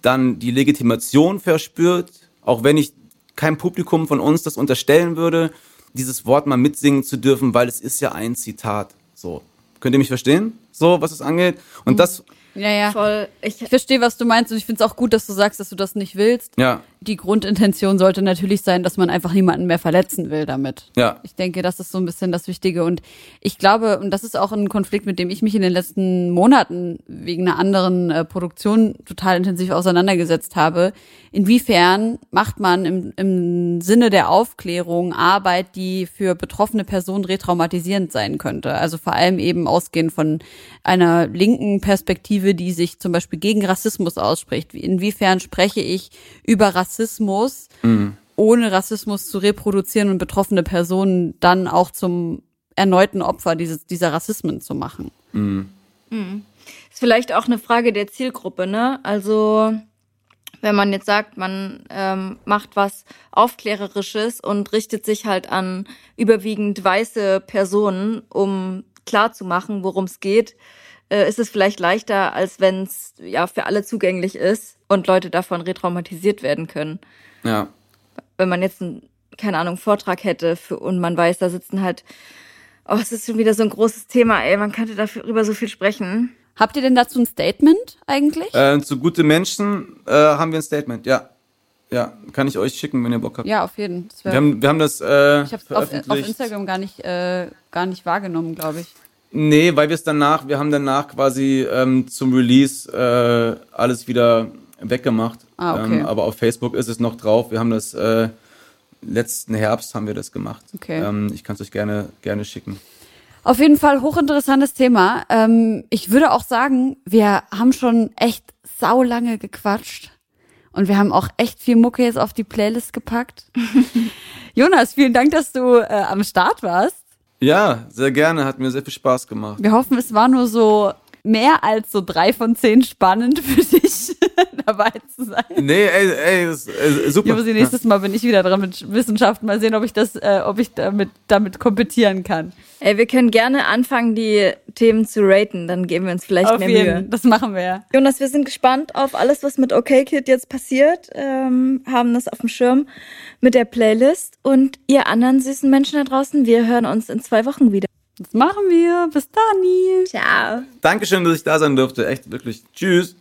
dann die Legitimation verspürt, auch wenn ich kein Publikum von uns das unterstellen würde, dieses Wort mal mitsingen zu dürfen, weil es ist ja ein Zitat. So. Könnt ihr mich verstehen? So, was es angeht? Und das,
ja, ja.
Voll. Ich,
Ich verstehe, was du meinst und ich finde es auch gut, dass du sagst, dass du das nicht willst.
ja,
Die Grundintention sollte natürlich sein, dass man einfach niemanden mehr verletzen will damit.
ja,
Ich denke, das ist so ein bisschen das Wichtige. Und ich glaube, und das ist auch ein Konflikt, mit dem ich mich in den letzten Monaten wegen einer anderen äh, Produktion total intensiv auseinandergesetzt habe. Inwiefern macht man im, im Sinne der Aufklärung Arbeit, die für betroffene Personen retraumatisierend sein könnte? Also vor allem eben ausgehend von einer linken Perspektive, die sich zum Beispiel gegen Rassismus ausspricht. Inwiefern spreche ich über Rassismus? Ohne Rassismus zu reproduzieren und betroffene Personen dann auch zum erneuten Opfer dieses, dieser Rassismen zu machen.
ist vielleicht auch eine Frage der Zielgruppe, ne? Also wenn man jetzt sagt, man ähm, macht was Aufklärerisches und richtet sich halt an überwiegend weiße Personen, um klarzumachen, worum es geht, äh, ist es vielleicht leichter, als wenn es ja für alle zugänglich ist und Leute davon retraumatisiert werden können.
ja.
Wenn man jetzt einen, keine Ahnung, Vortrag hätte für, und man weiß, da sitzen halt, oh, es ist schon wieder so ein großes Thema, ey, man könnte darüber so viel sprechen.
Habt ihr denn dazu ein Statement eigentlich?
Äh, zu gute Menschen äh, haben wir ein Statement, ja. Ja, kann ich euch schicken, wenn ihr Bock habt.
ja, auf jeden. Das
Wir haben, wir haben das äh,
ich habe es auf, auf
veröffentlicht.
Instagram gar nicht, äh, gar nicht wahrgenommen, glaube ich.
Nee, weil wir es danach, wir haben danach quasi ähm, zum Release äh, alles wieder weggemacht.
Ah, okay.
ähm, aber auf Facebook ist es noch drauf. Wir haben das äh, letzten Herbst haben wir das gemacht.
Okay.
Ähm, ich kann es euch gerne, gerne schicken.
Auf jeden Fall hochinteressantes Thema. Ähm, ich würde auch sagen, wir haben schon echt saulange gequatscht. Und wir haben auch echt viel Mucke jetzt auf die Playlist gepackt. Jonas, vielen Dank, dass du äh, am Start warst.
Ja, sehr gerne. Hat mir sehr viel Spaß gemacht.
Wir hoffen, es war nur so mehr als so drei von zehn spannend für dich dabei zu sein.
Nee, ey, ey, das, äh, super.
Josi, nächstes Mal bin ich wieder dran mit Wissenschaft. Mal sehen, ob ich das, äh, ob ich damit, damit kompetieren kann.
Ey, wir können gerne anfangen, die Themen zu raten, dann geben wir uns vielleicht
Auf
mehr
jeden,
Mühe.
das machen wir ja.
Jonas, wir sind gespannt auf alles, was mit OK Kid jetzt passiert, ähm, haben das auf dem Schirm mit der Playlist und ihr anderen süßen Menschen da draußen, wir hören uns in zwei Wochen wieder.
Das machen wir. Bis dann.
Ciao.
Dankeschön, dass ich da sein durfte. Echt, wirklich. Tschüss.